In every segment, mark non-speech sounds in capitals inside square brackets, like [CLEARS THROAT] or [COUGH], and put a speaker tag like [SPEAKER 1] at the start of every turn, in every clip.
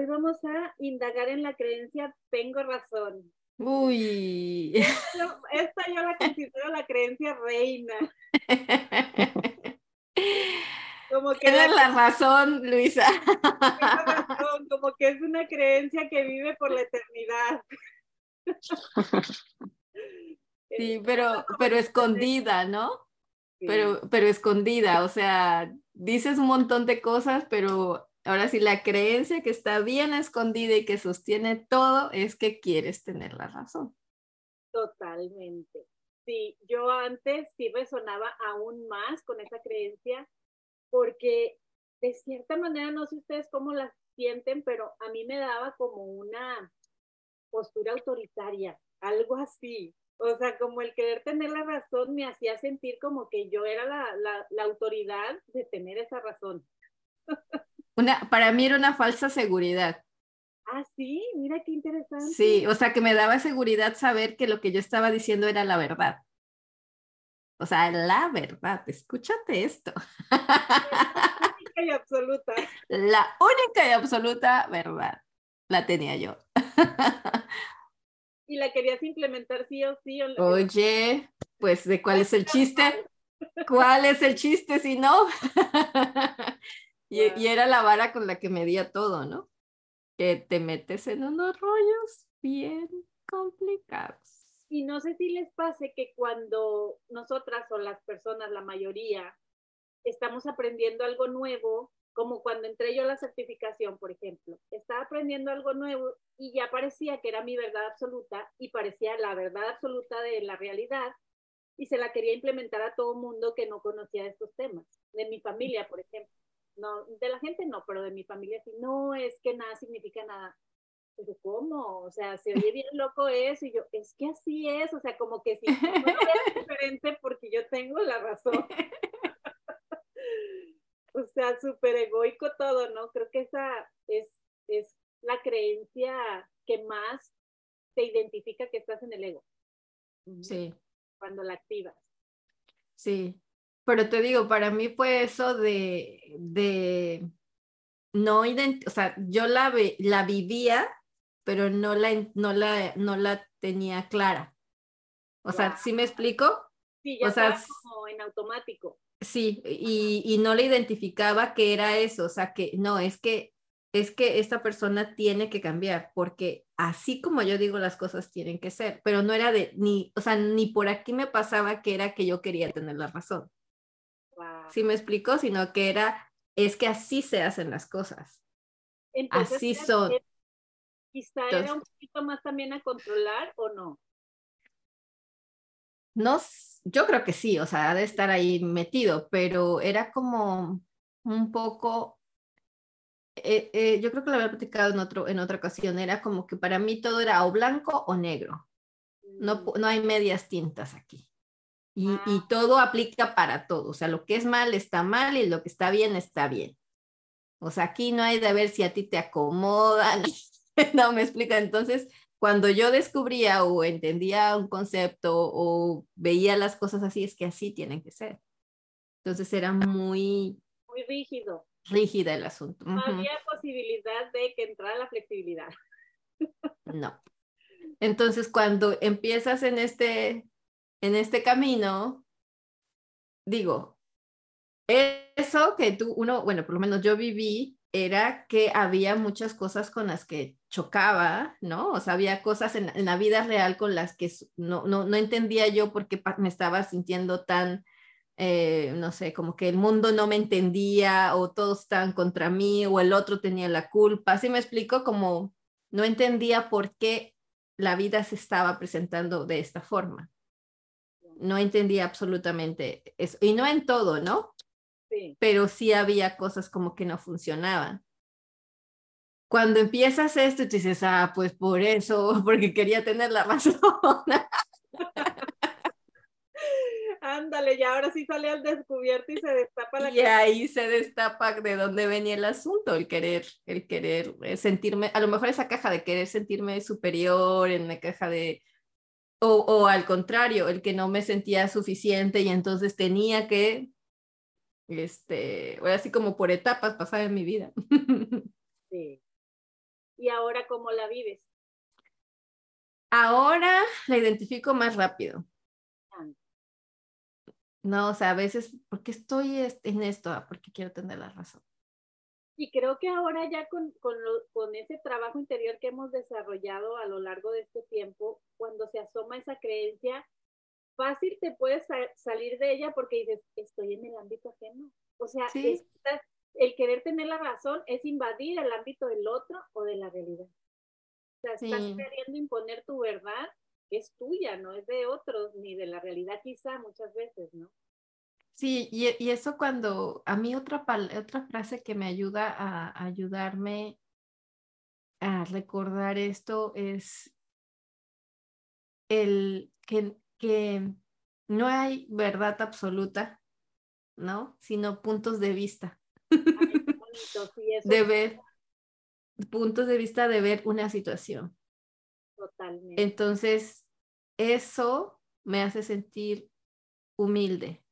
[SPEAKER 1] Hoy vamos a indagar en la creencia tengo razón.
[SPEAKER 2] Uy.
[SPEAKER 1] Esta, yo la considero la creencia reina.
[SPEAKER 2] Como que Tienes la, razón, Luisa.
[SPEAKER 1] razón, como que es una creencia que vive por la eternidad. [LAUGHS]
[SPEAKER 2] Sí, pero, pero escondida, ¿no? Pero, pero escondida, o sea, dices un montón de cosas, pero ahora sí la creencia que está bien escondida y que sostiene todo es que quieres tener la razón.
[SPEAKER 1] Totalmente. Sí, yo antes sí resonaba aún más con esa creencia porque de cierta manera, no sé ustedes cómo la sienten, pero a mí me daba como una postura autoritaria, algo así. O sea, como el querer tener la razón me hacía sentir como que yo era la, la, autoridad de tener esa razón. [LAUGHS]
[SPEAKER 2] Una, para mí era una falsa seguridad.
[SPEAKER 1] Ah, sí, mira qué interesante.
[SPEAKER 2] Sí, o sea, que me daba seguridad saber que lo que yo estaba diciendo era la verdad. O sea, la verdad, escúchate esto. [LAUGHS]
[SPEAKER 1] La única y absoluta.
[SPEAKER 2] La única y absoluta verdad la tenía yo.
[SPEAKER 1] y la querías implementar sí o sí.
[SPEAKER 2] Oye, pues de cuál es el chiste. ¿Cuál es el chiste si no? Y, y, era la vara con la que medía todo, ¿no? Que te metes en unos rollos bien complicados.
[SPEAKER 1] Y no sé si les pase que cuando nosotras o las personas, la mayoría, estamos aprendiendo algo nuevo, como cuando entré yo a la certificación, por ejemplo, estaba aprendiendo algo nuevo y ya parecía que era mi verdad absoluta y parecía la verdad absoluta de la realidad y se la quería implementar a todo mundo que no conocía estos temas, de mi familia, por ejemplo. No, de la gente no, pero de mi familia sí, no es que nada significa nada. Pero ¿cómo? O sea, se oye bien [LAUGHS] loco eso y yo, es que así es, o sea, como que si [LAUGHS] no es diferente porque yo tengo la razón. [LAUGHS] o sea, súper egoico todo, ¿no? Creo que esa es, es la creencia que más te identifica que estás en el ego.
[SPEAKER 2] Sí.
[SPEAKER 1] Cuando la activas.
[SPEAKER 2] Sí, pero te digo, para mí fue eso de, de no o sea, yo la, la vivía, pero no la, no la, no la tenía clara. O sea, ¿sí me explico?
[SPEAKER 1] Sí, ya o sea, como en automático.
[SPEAKER 2] Sí, y, y, no le identificaba que era eso, o sea, que no, es que es que esta persona tiene que cambiar, porque así como yo digo las cosas tienen que ser, pero no era de ni, o sea, ni por aquí me pasaba que era que yo quería tener la razón. Sí me explicó, sino que era, es que así se hacen las cosas. así son.
[SPEAKER 1] Quizá era un poquito más también a controlar o no.
[SPEAKER 2] No, yo creo que sí, o sea, ha de estar ahí metido, pero era como un poco, eh, eh, yo creo que lo había platicado en, otro, en otra ocasión, era como que para mí todo era o blanco o negro, no, mm. no hay medias tintas aquí. Y, y, ah. todo aplica para todo, o sea, lo que es mal está mal y lo que está bien está bien. O sea, aquí no hay de ver si a ti te acomodan, [LAUGHS] no me explica. Entonces, cuando yo descubría o entendía un concepto o veía las cosas así, es que así tienen que ser. Entonces era muy...
[SPEAKER 1] Muy rígido.
[SPEAKER 2] Rígida el asunto.
[SPEAKER 1] No había posibilidad de que entrara la flexibilidad.
[SPEAKER 2] No. Entonces cuando empiezas en este, en este camino, digo, eso que tú, uno, bueno, por lo menos yo viví, era que había muchas cosas con las que chocaba, ¿no? O sea, había cosas en, la vida real con las que no, no, no entendía yo por qué me estaba sintiendo tan, eh, no sé, como que el mundo no me entendía o todos estaban contra mí o el otro tenía la culpa. Así me explico como no entendía por qué la vida se estaba presentando de esta forma. No entendía absolutamente eso. Y no en todo, ¿no? Sí. Pero sí había cosas como que no funcionaban cuando empiezas esto, te dices, ah, pues por eso, [LAUGHS] porque quería tener la razón. [LAUGHS]
[SPEAKER 1] Ándale, y ahora sí sale al descubierto y se destapa la
[SPEAKER 2] Y ahí se destapa de dónde venía el asunto, el querer, el querer eh, sentirme, a lo mejor esa caja de querer sentirme superior, en la caja de, o, o al contrario, el que no me sentía suficiente y entonces tenía que, este, así como por etapas pasar en mi vida. [LAUGHS]
[SPEAKER 1] Sí. ¿Y ahora cómo la vives?
[SPEAKER 2] Ahora la identifico más rápido. No, o sea, a veces, ¿por qué estoy en esto? Ah, porque quiero tener la razón.
[SPEAKER 1] Y creo que ahora ya con, con, con, ese trabajo interior que hemos desarrollado a lo largo de este tiempo, cuando se asoma esa creencia, fácil te puedes salir de ella porque dices, estoy en el ámbito ajeno. O sea, el querer tener la razón es invadir el ámbito del otro o de la realidad. O sea, estás queriendo imponer tu verdad que es tuya, no es de otros, ni de la realidad quizá muchas veces, ¿no?
[SPEAKER 2] Sí, y, y eso cuando a mí otra, otra frase que me ayuda a, ayudarme a recordar esto es el que, que no hay verdad absoluta, ¿no? Sino puntos de vista. [LAUGHS] de ver, puntos de vista de ver una situación.
[SPEAKER 1] Totalmente.
[SPEAKER 2] Entonces, eso me hace sentir humilde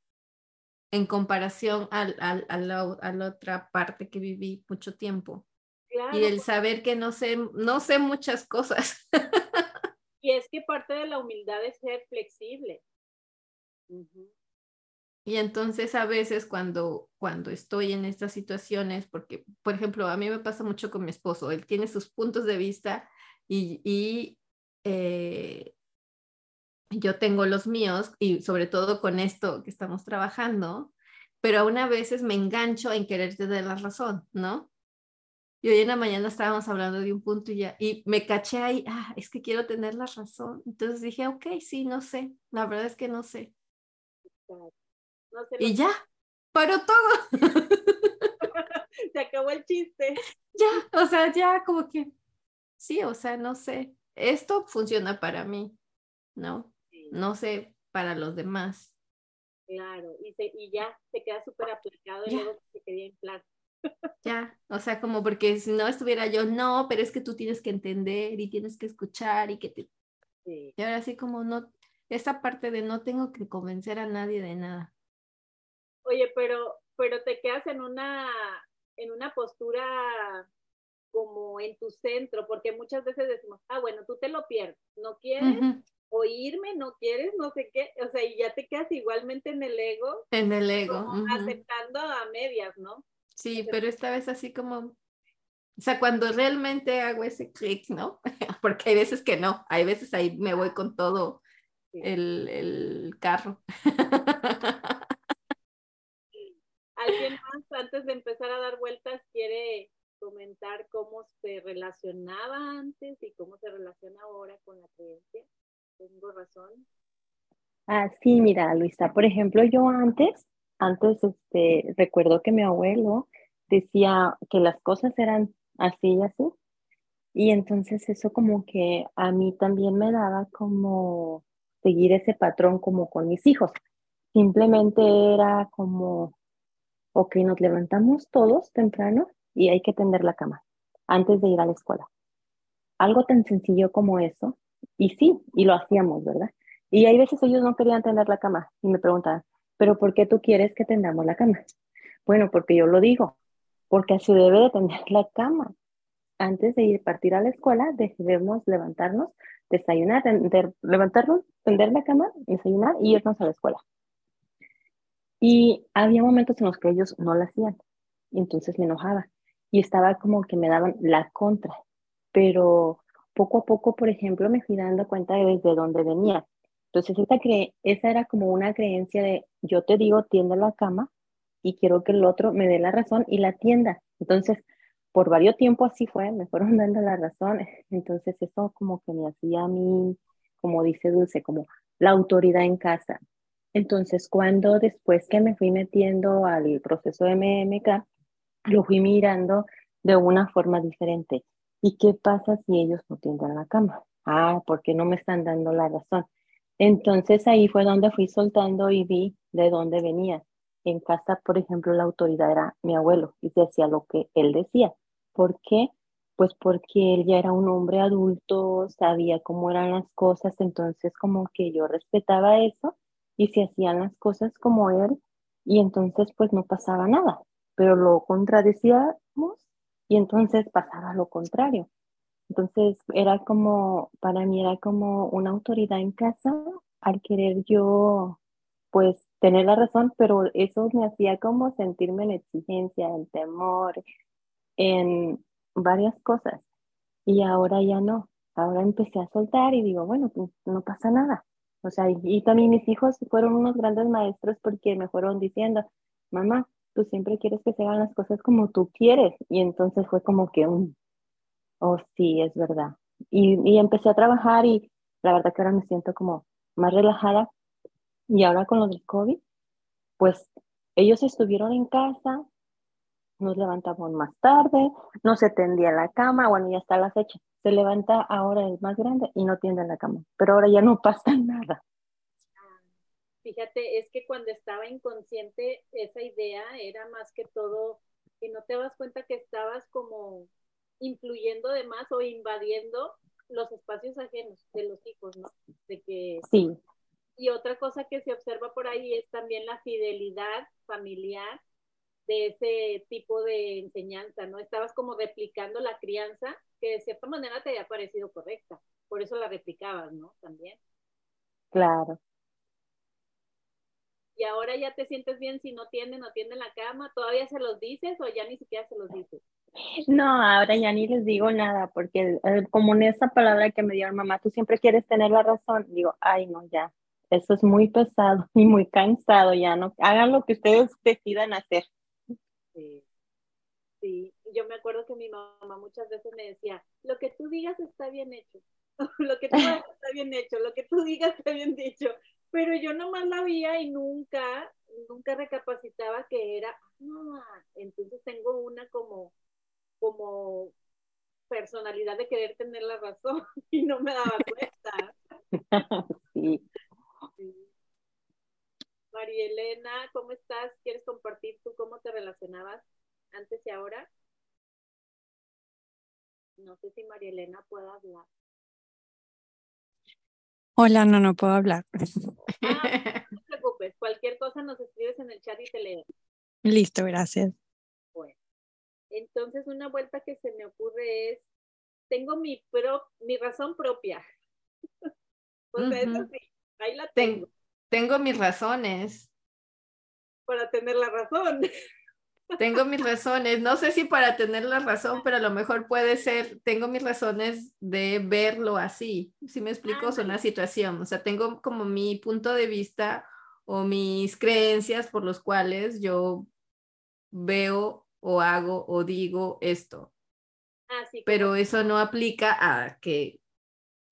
[SPEAKER 2] en comparación al, al, a, la, otra parte que viví mucho tiempo. y el saber que no sé, no sé muchas cosas. [LAUGHS]
[SPEAKER 1] y es que parte de la humildad es ser flexible.
[SPEAKER 2] Y entonces a veces cuando, cuando estoy en estas situaciones, porque, por ejemplo, a mí me pasa mucho con mi esposo, él tiene sus puntos de vista y, y eh, yo tengo los míos y sobre todo con esto que estamos trabajando, pero aún a veces me engancho en quererte dar la razón, ¿no? Y hoy en la mañana estábamos hablando de un punto y ya, y me caché ahí, ah, es que quiero tener la razón. Entonces dije, ok, sí, no sé, la verdad es que no sé. y ya, paró todo. [LAUGHS]
[SPEAKER 1] Se acabó el chiste. [LAUGHS]
[SPEAKER 2] Ya, o sea, ya como que, sí, o sea, no sé, esto funciona para mí, ¿no? No sé para los demás.
[SPEAKER 1] Claro, y, y ya se queda súper aplicado y luego se queda en plan. [LAUGHS]
[SPEAKER 2] Ya, o sea, como porque si no estuviera yo, no, pero es que tú tienes que entender y tienes que escuchar y que te... Sí. Y ahora sí como no, esa parte de no tengo que convencer a nadie de nada.
[SPEAKER 1] Oye, pero, pero te quedas en una, en una postura como en tu centro, porque muchas veces decimos, ah, bueno, tú te lo pierdes, no quieres oírme, no quieres, no sé qué, o sea, y ya te quedas igualmente en el ego.
[SPEAKER 2] En el ego.
[SPEAKER 1] Aceptando a medias, ¿no?
[SPEAKER 2] Sí, pero esta vez así como, o sea, cuando realmente hago ese clic, ¿no? [LAUGHS] Porque hay veces que no, hay veces ahí me voy con todo el, el carro. [LAUGHS]
[SPEAKER 1] ¿Alguien más antes de empezar a dar vueltas quiere comentar cómo se relacionaba antes y cómo se relaciona ahora con la creencia? ¿Tengo razón?
[SPEAKER 3] Ah, sí, mira, Luisa, por ejemplo, yo antes, antes, este, recuerdo que mi abuelo decía que las cosas eran así y así, y entonces eso como que a mí también me daba como seguir ese patrón como con mis hijos. Simplemente era como, ok, nos levantamos todos temprano y hay que tender la cama antes de ir a la escuela. Algo tan sencillo como eso. Y sí, y lo hacíamos, ¿verdad? Y hay veces ellos no querían tender la cama y me preguntaban, ¿pero por qué tú quieres que tendamos la cama? Bueno, porque yo lo digo, porque así debe de tender la cama. Antes de ir partir a la escuela, debemos levantarnos, desayunar, levantarnos, tender la cama, desayunar y irnos a la escuela. Y había momentos en los que ellos no lo hacían. Y entonces me enojaba y estaba como que me daban la contra, pero poco a poco, por ejemplo, me fui dando cuenta de desde dónde venía. Entonces, esa, cre esa era como una creencia de yo te digo, tienda la cama y quiero que el otro me dé la razón y la tienda. Entonces, por varios tiempo así fue, me fueron [LAUGHS] dando la razón. Entonces, eso como que me hacía a mí, como dice Dulce, como la autoridad en casa. Entonces, cuando después que me fui metiendo al proceso de MMK, lo fui mirando de una forma diferente. ¿Y qué pasa si ellos no tienden la cama? Ah, porque no me están dando la razón. Entonces ahí fue donde fui soltando y vi de dónde venía. En casa, por ejemplo, la autoridad era mi abuelo y se hacía lo que él decía. ¿Por qué? Pues porque él ya era un hombre adulto, sabía cómo eran las cosas, entonces como que yo respetaba eso y se hacían las cosas como él y entonces pues no pasaba nada pero lo contradecíamos y entonces pasaba lo contrario. Entonces era como, para mí era como una autoridad en casa al querer yo, pues, tener la razón, pero eso me hacía como sentirme en exigencia, en temor, en varias cosas. Y ahora ya no. Ahora empecé a soltar y digo, bueno, pues no pasa nada. O sea, y, también mis hijos fueron unos grandes maestros porque me fueron diciendo, mamá, tú siempre quieres que se hagan las cosas como tú quieres. Y entonces fue como que un, oh sí, es verdad. Y, y empecé a trabajar y la verdad que ahora me siento como más relajada. Y ahora con lo del COVID, pues ellos estuvieron en casa, nos levantamos más tarde, no se tendía la cama, bueno, ya está la fecha. Se levanta ahora el más grande y no tiende la cama, pero ahora ya no [LAUGHS] pasa nada.
[SPEAKER 1] Fíjate, es que cuando estaba inconsciente, esa idea era más que todo que no te das cuenta que estabas como influyendo de más o invadiendo los espacios ajenos de los hijos, ¿no? De que
[SPEAKER 3] sí.
[SPEAKER 1] Y otra cosa que se observa por ahí es también la fidelidad familiar de ese tipo de enseñanza, ¿no? Estabas como replicando la crianza que de cierta manera te había parecido correcta, por eso la replicabas, ¿no? También.
[SPEAKER 3] Claro.
[SPEAKER 1] Y ahora ya te sientes bien si no tienden no tienden la cama, ¿todavía se los dices o ya ni siquiera se los dices?
[SPEAKER 3] No, ahora ya ni les digo nada, porque eh, como en esa palabra que me dio mamá, tú siempre quieres tener la razón, digo, ay, no, ya, eso es muy pesado [LAUGHS] y muy cansado, ya no, hagan lo que ustedes decidan hacer.
[SPEAKER 1] Sí. Sí, yo me acuerdo que mi mamá muchas veces me decía, lo que tú digas está bien hecho, [LAUGHS] lo que tú hagas está bien hecho, lo que tú digas está bien dicho, pero yo nomás la veía y nunca, nunca recapacitaba que era, ah, entonces tengo una como, como personalidad de querer tener la razón [LAUGHS] y no me daba cuenta. [LAUGHS]
[SPEAKER 3] sí.
[SPEAKER 1] María Elena, ¿cómo estás? ¿Quieres compartir tú cómo te relacionabas antes y ahora? No sé si María Elena puede hablar.
[SPEAKER 4] Hola, no, no puedo hablar.
[SPEAKER 1] Ah, [LAUGHS] no te preocupes, cualquier cosa nos escribes en el chat y te leo.
[SPEAKER 4] Listo, gracias.
[SPEAKER 1] Bueno, entonces una vuelta que se me ocurre es, tengo mi, pro, mi razón propia. [LAUGHS] pues eso sí, ahí la tengo.
[SPEAKER 2] Tengo mis razones.
[SPEAKER 1] Para tener la razón. [LAUGHS]
[SPEAKER 2] Tengo mis razones, no sé si para tener la razón, pero a lo mejor puede ser, tengo mis razones de verlo así, si me explico, son una situación, o sea, tengo como mi punto de vista o mis creencias por los cuales yo veo o hago o digo esto. pero eso no aplica a que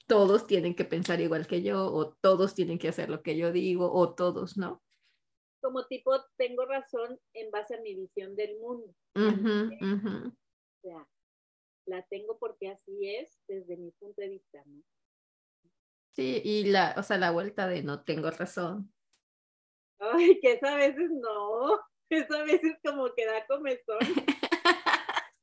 [SPEAKER 2] todos tienen que pensar igual que yo o todos tienen que hacer lo que yo digo o todos, ¿no?
[SPEAKER 1] Como tipo, tengo razón en base a mi visión del mundo. O sea, la tengo porque así es desde mi punto de vista, ¿no?
[SPEAKER 2] Sí, y la, o sea, la vuelta de no tengo razón.
[SPEAKER 1] Ay, que esa veces no, [LAUGHS] esa veces como que da comezón. [LAUGHS]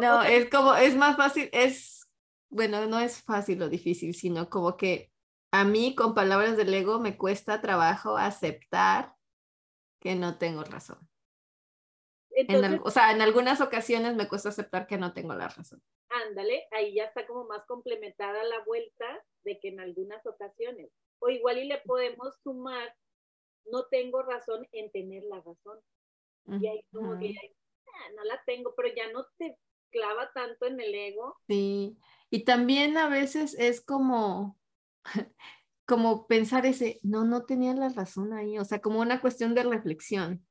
[SPEAKER 2] no, es como, es más fácil, es, bueno, no es fácil o difícil, sino como que a mí con palabras del ego me cuesta trabajo aceptar que no tengo razón. o sea, en algunas ocasiones me cuesta aceptar que no tengo la razón.
[SPEAKER 1] Ándale, ahí ya está como más complementada la vuelta de que en algunas ocasiones, o igual y le podemos sumar, no tengo razón en tener la razón. Y ahí como que ah, no la tengo, pero ya no te clava tanto en el ego.
[SPEAKER 2] Sí, y también a veces es como, [LAUGHS] como pensar ese, no, no tenía la razón ahí, o sea, como una cuestión de reflexión,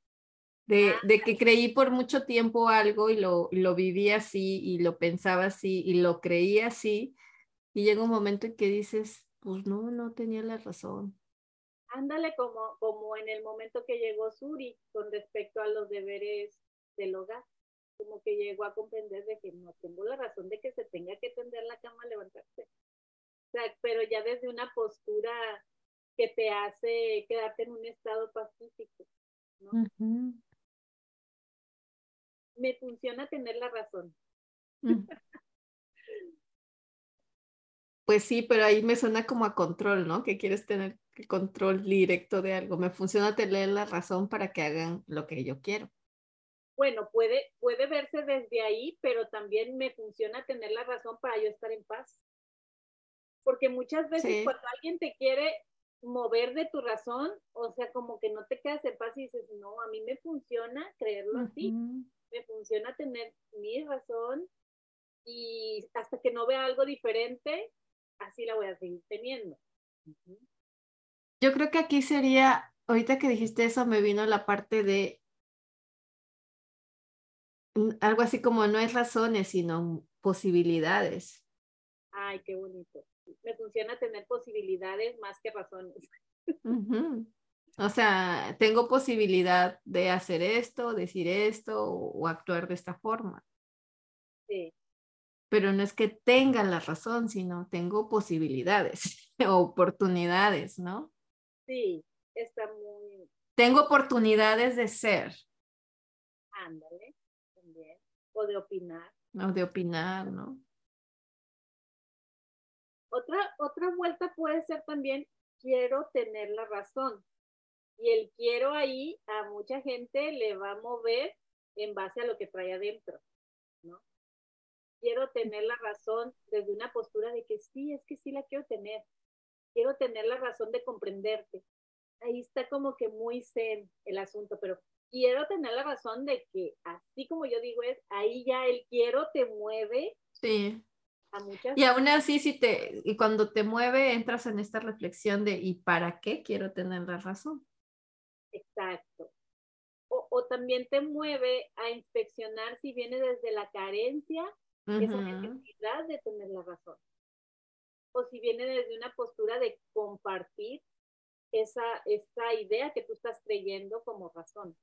[SPEAKER 2] de, de que creí por mucho tiempo algo y lo, lo viví así y lo pensaba así y lo creía así, y llega un momento en que dices, pues no, no tenía la razón.
[SPEAKER 1] Ándale como, como en el momento que llegó Suri con respecto a los deberes del hogar, como que llegó a comprender de que no tengo la razón de que se tenga que tender la cama, levantarse pero ya desde una postura que te hace quedarte en un estado pacífico, ¿no? Me funciona tener la razón.
[SPEAKER 2] Pues sí, pero ahí me suena como a control, ¿no? Que quieres tener control directo de algo. Me funciona tener la razón para que hagan lo que yo quiero.
[SPEAKER 1] bueno, puede, puede verse desde ahí, pero también me funciona tener la razón para yo estar en paz. Porque muchas veces cuando alguien te quiere mover de tu razón, o sea, como que no te quedas en paz y dices, no, a mí me funciona creerlo así, me funciona tener mi razón y hasta que no vea algo diferente, así la voy a seguir teniendo.
[SPEAKER 2] Yo creo que aquí sería, ahorita que dijiste eso, me vino la parte de algo así como no es razones, sino posibilidades.
[SPEAKER 1] Ay, qué bonito. Me funciona tener posibilidades más que razones.
[SPEAKER 2] O sea, tengo posibilidad de hacer esto, decir esto o, actuar de esta forma.
[SPEAKER 1] Sí.
[SPEAKER 2] Pero no es que tenga la razón, sino tengo posibilidades, [LAUGHS] oportunidades, ¿no?
[SPEAKER 1] Sí, está muy...
[SPEAKER 2] Tengo oportunidades de ser.
[SPEAKER 1] Ándale o de opinar.
[SPEAKER 2] O de opinar, ¿no?
[SPEAKER 1] Otra, otra vuelta puede ser también, quiero tener la razón. Y el quiero ahí a mucha gente le va a mover en base a lo que trae adentro, ¿no? Quiero tener la razón desde una postura de que sí, es que sí la quiero tener. Quiero tener la razón de comprenderte. Ahí está como que muy zen el asunto, pero quiero tener la razón de que así como yo digo es, ahí ya el quiero te mueve.
[SPEAKER 2] Sí. A muchas y aún así, si te, y cuando te mueve, entras en esta reflexión de ¿y para qué quiero tener la razón?
[SPEAKER 1] Exacto. O, o también te mueve a inspeccionar si viene desde la carencia, esa necesidad de tener la razón. O si viene desde una postura de compartir esa, esa idea que tú estás creyendo como razón.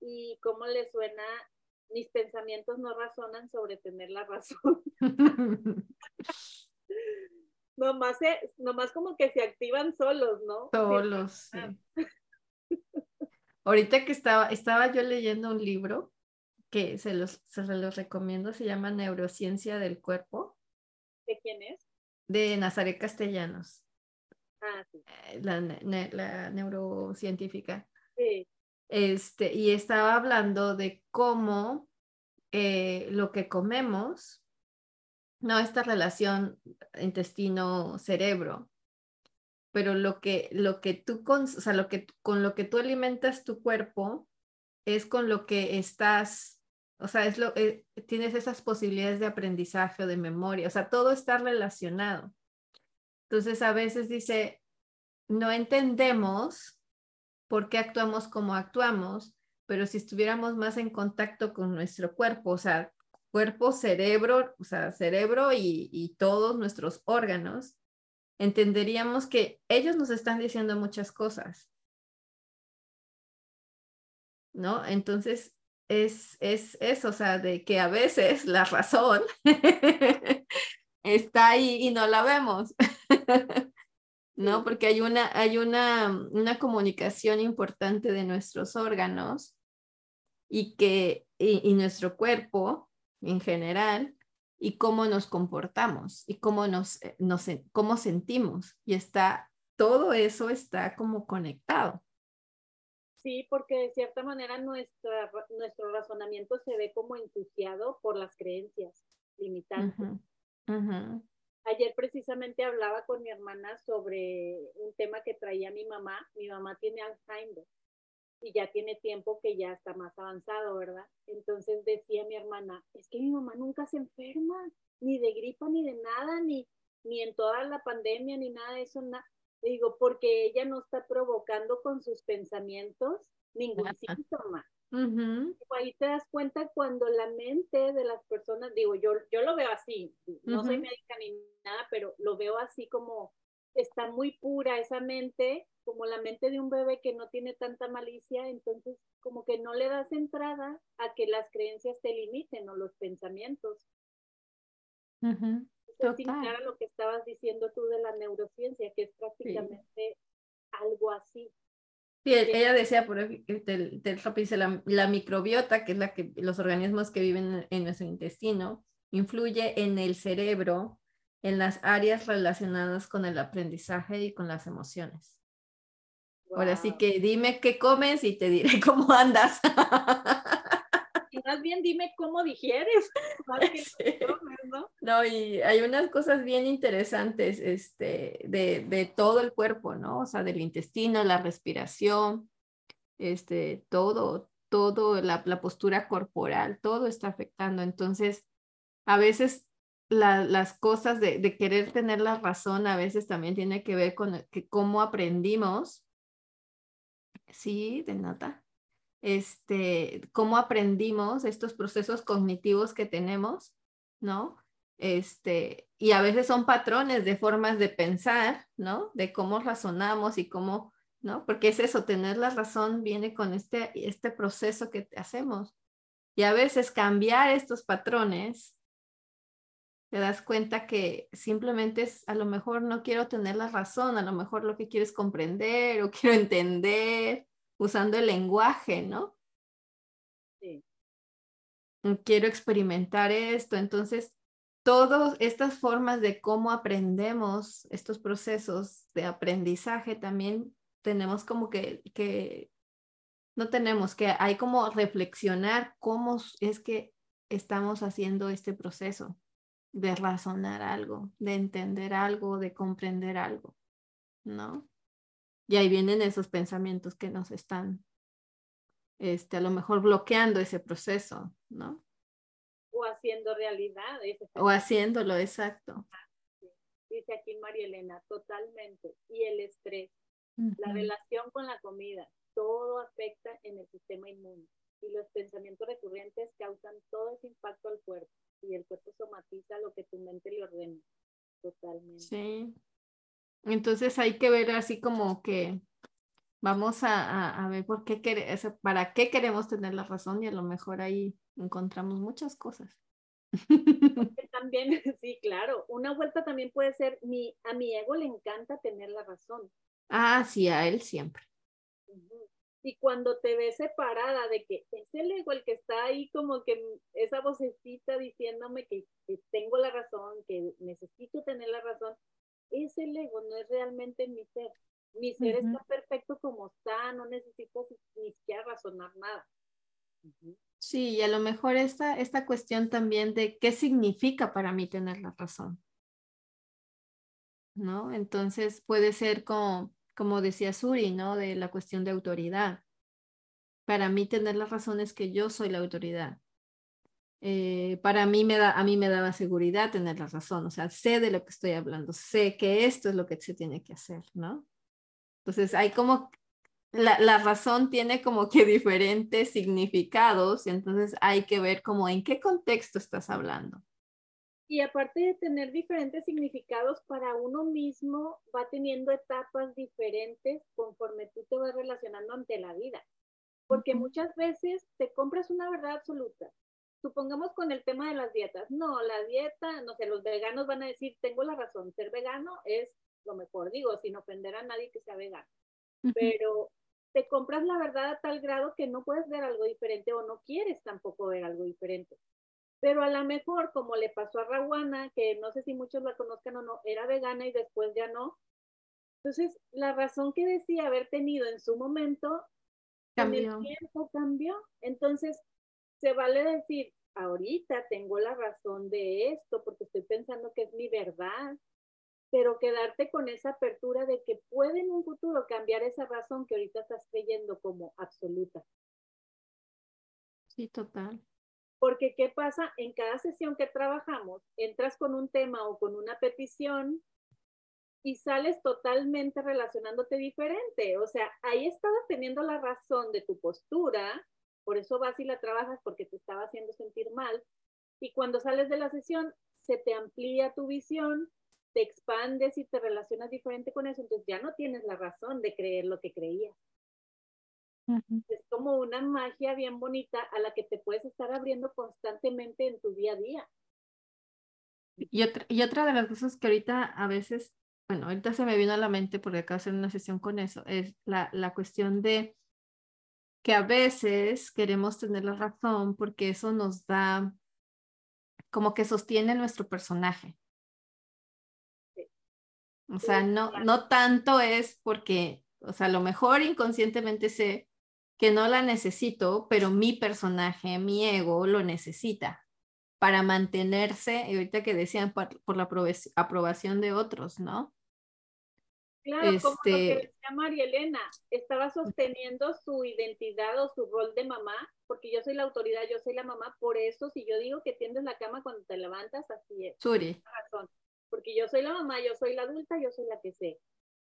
[SPEAKER 1] ¿Y cómo le suena? Mis pensamientos no razonan sobre tener la razón. [LAUGHS] nomás, nomás como que se activan solos, ¿no?
[SPEAKER 2] Solos, Ahorita que estaba, estaba yo leyendo un libro que se los, se los recomiendo, se llama Neurociencia del Cuerpo.
[SPEAKER 1] ¿De quién es?
[SPEAKER 2] De Nazaret Castellanos.
[SPEAKER 1] Ah,
[SPEAKER 2] eh, la, la, neurocientífica.
[SPEAKER 1] Sí.
[SPEAKER 2] Este, y estaba hablando de cómo eh, lo que comemos, no esta relación intestino-cerebro, pero lo que, lo que tú, con, o sea, lo que, con lo que tú alimentas tu cuerpo es con lo que estás, o sea, es lo, eh, tienes esas posibilidades de aprendizaje o de memoria, o sea, todo está relacionado. Entonces a veces dice, no entendemos por qué actuamos como actuamos, pero si estuviéramos más en contacto con nuestro cuerpo, o sea, cuerpo, cerebro, o sea, cerebro y, todos nuestros órganos, entenderíamos que ellos nos están diciendo muchas cosas. ¿No? Entonces, es, es eso, o sea, de que a veces la razón [LAUGHS] está ahí y no la vemos. [LAUGHS] ¿No? Porque hay una, hay una, una comunicación importante de nuestros órganos y que, y, nuestro cuerpo en general, y cómo nos comportamos y cómo nos, eh, nos cómo sentimos. Y está, todo eso está como conectado.
[SPEAKER 1] Sí, porque de cierta manera nuestra, nuestro razonamiento se ve como ensuciado por las creencias limitantes. Ayer precisamente hablaba con mi hermana sobre un tema que traía mi mamá. Mi mamá tiene Alzheimer y ya tiene tiempo que ya está más avanzado, ¿verdad? Entonces decía mi hermana, es que mi mamá nunca se enferma, ni de gripa, ni de nada, ni, ni en toda la pandemia, ni nada de eso. Digo, porque ella no está provocando con sus pensamientos ningún síntoma. Ahí te das cuenta cuando la mente de las personas, digo, yo, yo lo veo así, no soy médica ni nada, pero lo veo así como está muy pura esa mente, como la mente de un bebé que no tiene tanta malicia, entonces como que no le das entrada a que las creencias te limiten o los pensamientos. Es similar a lo que estabas diciendo tú de la neurociencia, que es prácticamente algo así.
[SPEAKER 2] Sí, ella decía, por del, dice la, microbiota, que es la que los organismos que viven en nuestro intestino, influye en el cerebro, en las áreas relacionadas con el aprendizaje y con las emociones. Ahora sí que dime qué comes y te diré [LAUGHS] cómo andas.
[SPEAKER 1] Más bien dime cómo digieres. [LAUGHS]
[SPEAKER 2] ¿no? ¿no? y hay unas cosas bien interesantes este, de, de, todo el cuerpo, ¿no? O sea, del intestino, la respiración, este, todo, todo, la, la postura corporal, todo está afectando. Entonces, a veces las cosas de, de, querer tener la razón a veces también tiene que ver con que cómo aprendimos. Sí, de nota. Este, cómo aprendimos estos procesos cognitivos que tenemos, ¿no? Este, y a veces son patrones de formas de pensar, ¿no? De cómo razonamos y cómo, ¿no? Porque es eso, tener la razón viene con este, este proceso que hacemos. Y a veces cambiar estos patrones te das cuenta que simplemente es, a lo mejor no quiero tener la razón, a lo mejor lo que quiero es comprender o [LAUGHS] quiero entender usando el lenguaje, ¿no? Sí. Quiero experimentar esto. Entonces, todas estas formas de cómo aprendemos estos procesos de aprendizaje también tenemos como que, que no tenemos que, hay como reflexionar cómo es que estamos haciendo este proceso de razonar algo, de entender algo, de comprender algo, ¿no? Y ahí vienen esos pensamientos que nos están, este, a lo mejor bloqueando ese proceso, ¿no?
[SPEAKER 1] O haciendo realidad.
[SPEAKER 2] o haciéndolo, exacto.
[SPEAKER 1] Dice aquí María Elena, totalmente. Y el estrés, la relación con la comida, todo afecta en el sistema inmune. Y los pensamientos recurrentes causan todo ese impacto al cuerpo y el cuerpo somatiza lo que tu mente le ordena. Totalmente.
[SPEAKER 2] Sí. Entonces hay que ver así como que vamos a, a, ver por qué para qué queremos tener la razón y a lo mejor ahí encontramos muchas cosas. [LAUGHS]
[SPEAKER 1] También, [LAUGHS] sí, claro. Una vuelta también puede ser, mi, a mi ego le encanta tener la razón.
[SPEAKER 2] Ah, sí, a él siempre.
[SPEAKER 1] Y cuando te ves separada de que es el ego el que está ahí como que esa vocecita diciéndome que, tengo la razón, que necesito tener la razón, es el ego, no es realmente mi ser. Mi ser está perfecto como está, no necesito ni siquiera razonar nada.
[SPEAKER 2] Sí, y a lo mejor esta, esta cuestión también de qué significa para mí tener la razón. ¿No? Entonces puede ser como como decía Suri, ¿no? De la cuestión de autoridad. Para mí tener la razón es que yo soy la autoridad. Eh, para mí me da, a mí me daba seguridad tener la razón, o sea, sé de lo que estoy hablando, sé que esto es lo que se tiene que hacer, ¿no? Entonces hay como, la, la razón tiene como que [LAUGHS] diferentes significados, y entonces hay que ver como en qué contexto estás hablando.
[SPEAKER 1] Y aparte de tener diferentes significados para uno mismo, va teniendo etapas diferentes conforme tú te vas relacionando ante la vida. Porque muchas veces te compras una verdad absoluta. Supongamos con el tema de las dietas. No, la dieta, no sé, los veganos van a decir, tengo la razón, ser vegano es lo mejor, digo, sin ofender a nadie que sea vegano. Pero te compras la verdad a tal grado que no puedes ver algo diferente o no quieres tampoco ver algo diferente. Pero a lo mejor, como le pasó a Rawana, que no sé si muchos la conozcan o no, era vegana y después ya no. Entonces, la razón que decía haber tenido en su momento, cambió. el tiempo cambió. Entonces, se vale decir, ahorita tengo la razón de esto porque estoy pensando que es mi verdad, pero quedarte con esa apertura de que puede en un futuro cambiar esa razón que ahorita estás creyendo como absoluta.
[SPEAKER 2] Sí, total.
[SPEAKER 1] Porque ¿qué pasa? En cada sesión que trabajamos, entras con un tema o con una petición y sales totalmente relacionándote diferente. O sea, ahí estabas teniendo la razón de tu postura, por eso vas y la trabajas porque te estaba haciendo sentir mal. Y cuando sales de la sesión, se te amplía tu visión, te expandes y te relacionas diferente con eso. Entonces ya no tienes la razón de creer lo que creías. Es como una magia bien bonita a la que te puedes estar abriendo constantemente en tu día a día.
[SPEAKER 2] Y otra, y otra de las cosas que ahorita a veces, bueno, ahorita se me vino a la mente porque acabo de hacer una sesión con eso, es la, la cuestión de que a veces queremos tener la razón porque eso nos da, como que sostiene nuestro personaje. O sea, no, no tanto es porque O sea, a lo mejor inconscientemente sé que no la necesito, pero mi personaje, mi ego lo necesita para mantenerse, y ahorita que decían por, la aprobación de otros, ¿no?
[SPEAKER 1] Claro, como lo que este decía María Elena, estaba sosteniendo su identidad o su rol de mamá, porque yo soy la autoridad, yo soy la mamá, por eso si yo digo que tiendes la cama cuando te levantas, así es.
[SPEAKER 2] Suri.
[SPEAKER 1] Razón. Porque yo soy la mamá, yo soy la adulta, yo soy la que sé.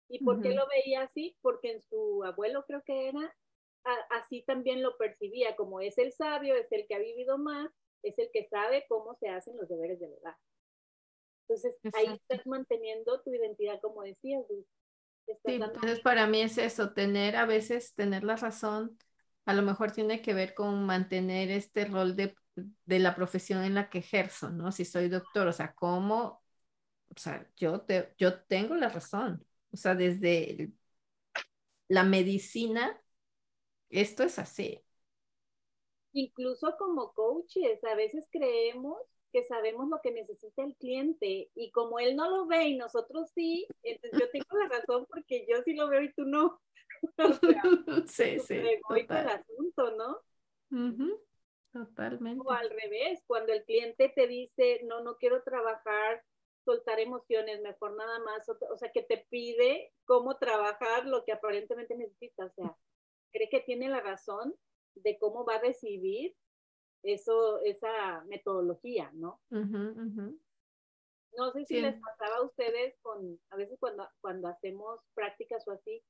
[SPEAKER 1] ¿Y por qué lo veía así? Porque en su abuelo creo que era, así también lo percibía, como es el sabio, es el que ha vivido más, es el que sabe cómo se hacen los deberes de la edad. Entonces, ahí estás manteniendo tu identidad, como decías,
[SPEAKER 2] Sí, entonces para mí es eso, tener a veces, tener la razón, a lo mejor tiene que ver con mantener este rol de, de la profesión en la que ejerzo, ¿no? Si soy doctor, o sea, ¿cómo? O sea, yo, te, yo tengo la razón, o sea, desde la medicina, esto es así.
[SPEAKER 1] Incluso como coaches, a veces creemos que sabemos lo que necesita el cliente y como él no lo ve y nosotros sí, entonces yo tengo la razón porque yo sí lo veo y tú no. [LAUGHS] [LAUGHS]
[SPEAKER 2] sí, sí.
[SPEAKER 1] el asunto, ¿no?
[SPEAKER 2] Totalmente.
[SPEAKER 1] O al revés, cuando el cliente te dice, no, no quiero trabajar, soltar emociones, mejor nada más, o, sea, que te pide cómo trabajar lo que aparentemente necesita, o sea, cree que tiene la razón de cómo va a recibir eso, esa metodología, ¿no? No sé si les pasaba a ustedes con, a veces cuando, cuando hacemos prácticas o así,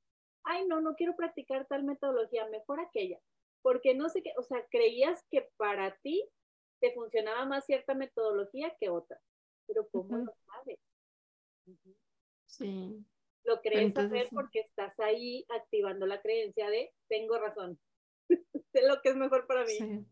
[SPEAKER 1] ay, no, no quiero practicar tal metodología, mejor aquella, porque no sé qué, o sea, creías que para ti te funcionaba más cierta metodología que otra, pero ¿cómo lo sabes?
[SPEAKER 2] Sí.
[SPEAKER 1] Lo crees saber porque estás ahí activando la creencia de tengo razón, [LAUGHS] sé lo que es mejor para mí. Sí.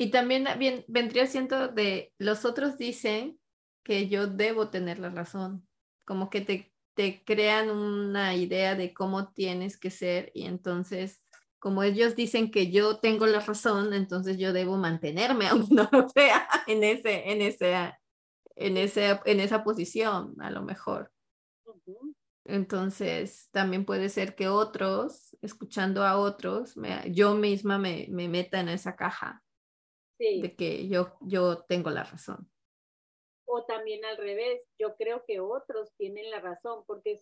[SPEAKER 2] Y también bien, vendría siendo de los otros dicen que yo debo tener la razón, como que te, te crean una idea de cómo tienes que ser y entonces como ellos dicen que yo tengo la razón, entonces yo debo mantenerme, [LAUGHS] aunque no lo sea, en, ese, en, ese, en, ese, en esa posición, a lo mejor. Entonces, también puede ser que otros, escuchando a otros, yo misma me, me, meta en esa caja de que yo, yo tengo la razón.
[SPEAKER 1] O también al revés, yo creo que otros tienen la razón porque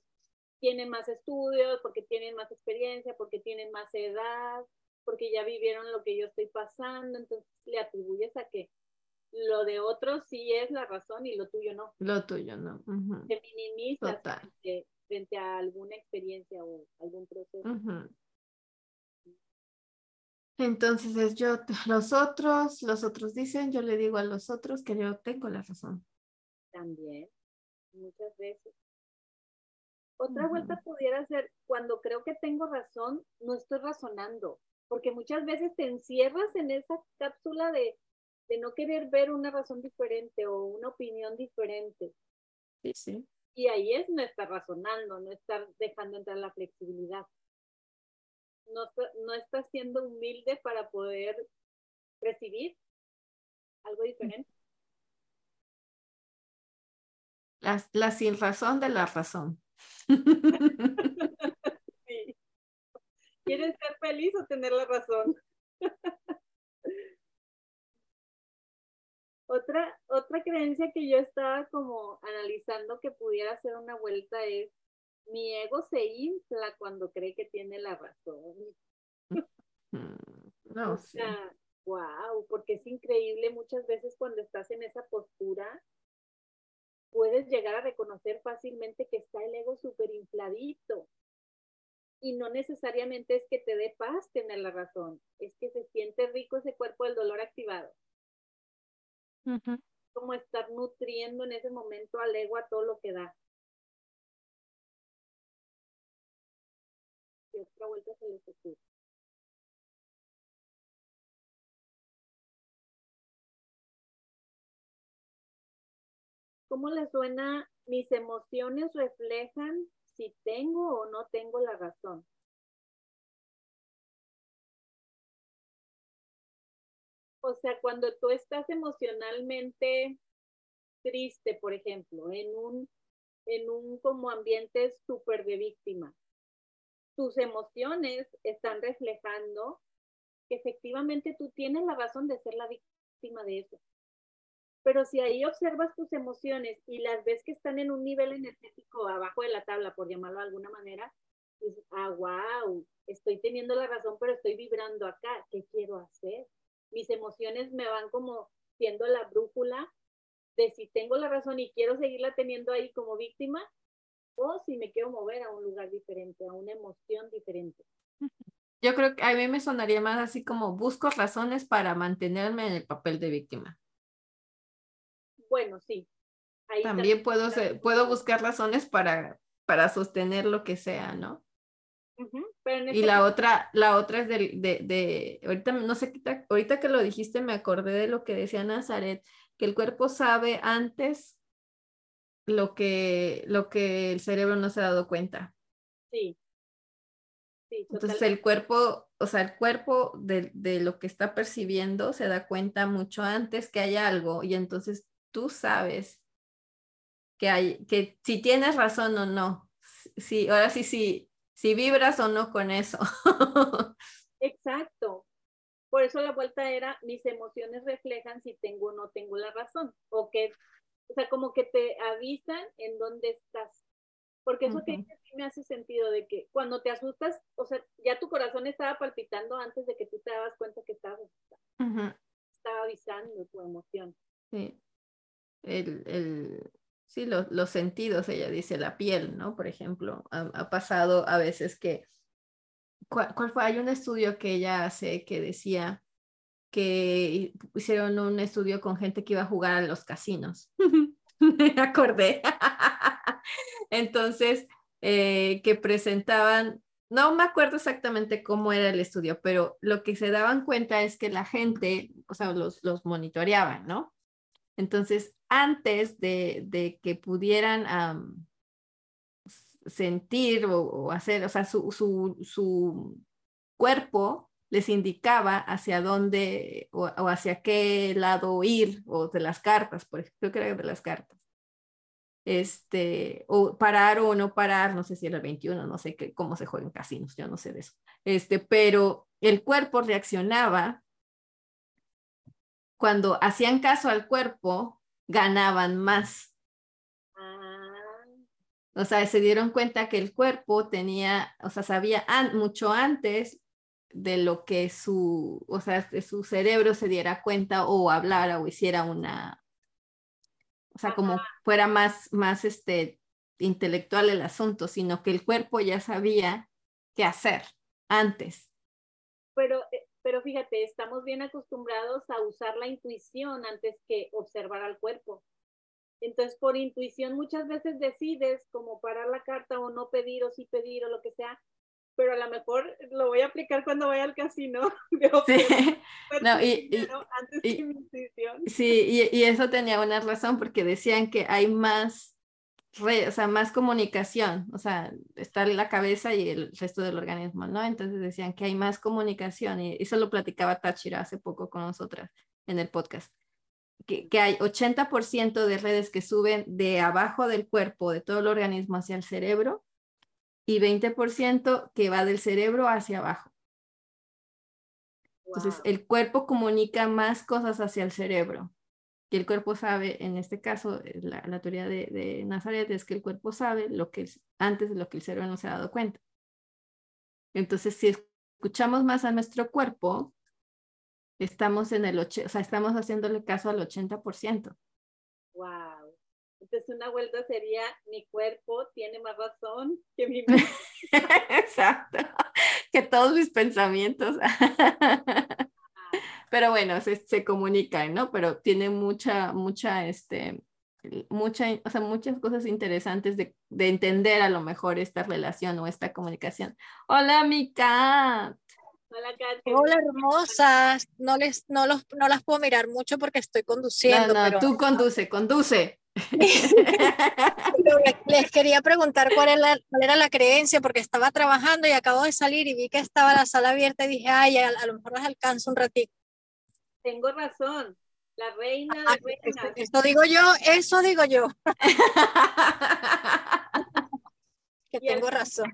[SPEAKER 1] tienen más estudios, porque tienen más experiencia, porque tienen más edad, porque ya vivieron lo que yo estoy pasando, entonces le atribuyes a que lo de otros sí es la razón y lo tuyo no.
[SPEAKER 2] Lo tuyo no.
[SPEAKER 1] Se minimiza frente, a alguna experiencia o algún proceso.
[SPEAKER 2] Entonces es yo, [LAUGHS] los otros, los otros dicen, yo le digo a los otros que yo tengo la razón.
[SPEAKER 1] También, muchas veces. Otra vuelta pudiera ser, cuando creo que tengo razón, no estoy razonando, porque muchas veces te encierras en esa cápsula de, de no querer ver una razón diferente o una opinión diferente.
[SPEAKER 2] Sí, sí.
[SPEAKER 1] Y ahí es no estar razonando, no estar dejando entrar la flexibilidad no, no está siendo humilde para poder recibir algo diferente.
[SPEAKER 2] La, la sin razón de la razón. [LAUGHS]
[SPEAKER 1] sí. ¿Quieres ser feliz o tener la razón? [LAUGHS] otra, otra creencia que yo estaba como analizando que pudiera ser una vuelta es mi ego se infla cuando cree que tiene la razón.
[SPEAKER 2] No sé.
[SPEAKER 1] wow, porque es increíble muchas veces cuando estás en esa postura, puedes llegar a reconocer fácilmente que está el ego súper infladito. Y no necesariamente es que te dé paz tener la razón, es que se siente rico ese cuerpo del dolor activado. Como estar nutriendo en ese momento al ego a todo lo que da. Otra vuelta se les ocurre. ¿Cómo les suena? Mis emociones reflejan si tengo o no tengo la razón. O sea, cuando tú estás emocionalmente triste, por ejemplo, en un, en un como ambiente súper de víctima, tus emociones están reflejando que efectivamente tú tienes la razón de ser la víctima de eso. Pero si ahí observas tus emociones y las ves que están en un nivel energético abajo de la tabla, por llamarlo de alguna manera, dices, ah, wow, estoy teniendo la razón, pero estoy vibrando acá, ¿qué quiero hacer? Mis emociones me van como siendo la brújula de si tengo la razón y quiero seguirla teniendo ahí como víctima o si me quiero mover a un lugar diferente, a una emoción diferente.
[SPEAKER 2] Yo creo que a mí me sonaría más así como busco razones para mantenerme en el papel de víctima.
[SPEAKER 1] Bueno, sí.
[SPEAKER 2] también puedo, puedo buscar razones para, para sostener lo que sea, ¿no? y este la otra, la otra es de, de, de, ahorita no sé, ahorita que lo dijiste me acordé de lo que decía Nazaret, que el cuerpo sabe antes lo que, lo que el cerebro no se ha dado cuenta.
[SPEAKER 1] Sí.
[SPEAKER 2] Entonces el cuerpo, o sea, el cuerpo de, de, lo que está percibiendo se da cuenta mucho antes que hay algo y entonces tú sabes que hay, que si tienes razón o no. Sí, ahora sí, sí, si vibras o no con eso. [LAUGHS]
[SPEAKER 1] Exacto. Por eso la vuelta era, mis emociones reflejan si tengo o no tengo la razón. O que, o sea, como que te avisan en dónde estás. Porque eso que me hace sentido de que cuando te asustas, o sea, ya tu corazón estaba palpitando antes de que tú te dabas cuenta que estabas Estaba avisando tu emoción.
[SPEAKER 2] Sí. El, el, sí, los sentidos, ella dice, la piel, ¿no? Por ejemplo, ha, pasado a veces que, ¿cuál, fue? Hay un estudio que ella hace que decía que hicieron un estudio con gente que iba a jugar a los casinos. [LAUGHS] Me acordé. [LAUGHS] Entonces, eh, que presentaban, no me acuerdo exactamente cómo era el estudio, pero lo que se daban cuenta es que la gente, o sea, los, los monitoreaban, ¿no? Entonces, antes de, que pudieran sentir o, hacer, o sea, su, cuerpo les indicaba hacia dónde o, hacia qué lado ir, o de las cartas, por ejemplo, creo que de las cartas. Este, o parar o no parar, no sé si era el 21, no sé qué, cómo se juega en casinos, yo no sé de eso. Este, pero el cuerpo reaccionaba cuando hacían caso al cuerpo, ganaban más. Ah. O sea, se dieron cuenta que el cuerpo tenía, o sea, sabía mucho antes de lo que su, o sea, su cerebro se diera cuenta o hablara o hiciera una, o sea, como fuera más, más este, intelectual el asunto, sino que el cuerpo ya sabía qué hacer antes.
[SPEAKER 1] Pero eh, pero fíjate, estamos bien acostumbrados a usar la intuición antes que observar al cuerpo. Entonces, por intuición muchas veces decides como parar la carta o no pedir o sí pedir o lo que sea, pero a lo mejor lo voy a aplicar cuando vaya al casino. [LAUGHS]
[SPEAKER 2] sí, [LAUGHS] no, y, sí y, eso tenía una razón porque decían que hay más o sea, más comunicación, o sea, está la cabeza y el resto del organismo, ¿no? Entonces decían que hay más comunicación y eso lo platicaba Tachira hace poco con nosotras en el podcast, que, que hay 80% de redes que suben de abajo del cuerpo, de todo el organismo hacia el cerebro y 20% que va del cerebro hacia abajo. Entonces, el cuerpo comunica más cosas hacia el cerebro que el cuerpo sabe, en este caso, eh, la, teoría de, de, Nazaret es que el cuerpo sabe lo que antes de lo que el cerebro no se ha dado cuenta. Entonces, si escuchamos más a nuestro cuerpo, estamos en el o sea, estamos haciéndole caso al 80%.
[SPEAKER 1] Wow. Entonces una vuelta sería mi cuerpo tiene más razón que mi [LAUGHS] mente.
[SPEAKER 2] Exacto. Que todos mis pensamientos. pero bueno, se, se comunican, ¿no? Pero tiene mucha, mucha, este, mucha, o sea, muchas cosas interesantes de, de, entender a lo mejor esta relación o esta comunicación. Hola, mi Kat.
[SPEAKER 1] Hola, Kat.
[SPEAKER 5] Hola, hermosas. No, les, no, los, no las puedo mirar mucho porque estoy conduciendo.
[SPEAKER 2] No, no, tú conduce, conduce. [LAUGHS]
[SPEAKER 5] les quería preguntar cuál era, la, cuál era, la, creencia, porque estaba trabajando y acabo de salir y vi que estaba la sala abierta y dije, ay, a, a lo mejor les alcanzo un ratito
[SPEAKER 1] tengo razón. La reina de ah,
[SPEAKER 5] reinas. Eso digo yo, eso digo yo. [LAUGHS] que tengo razón.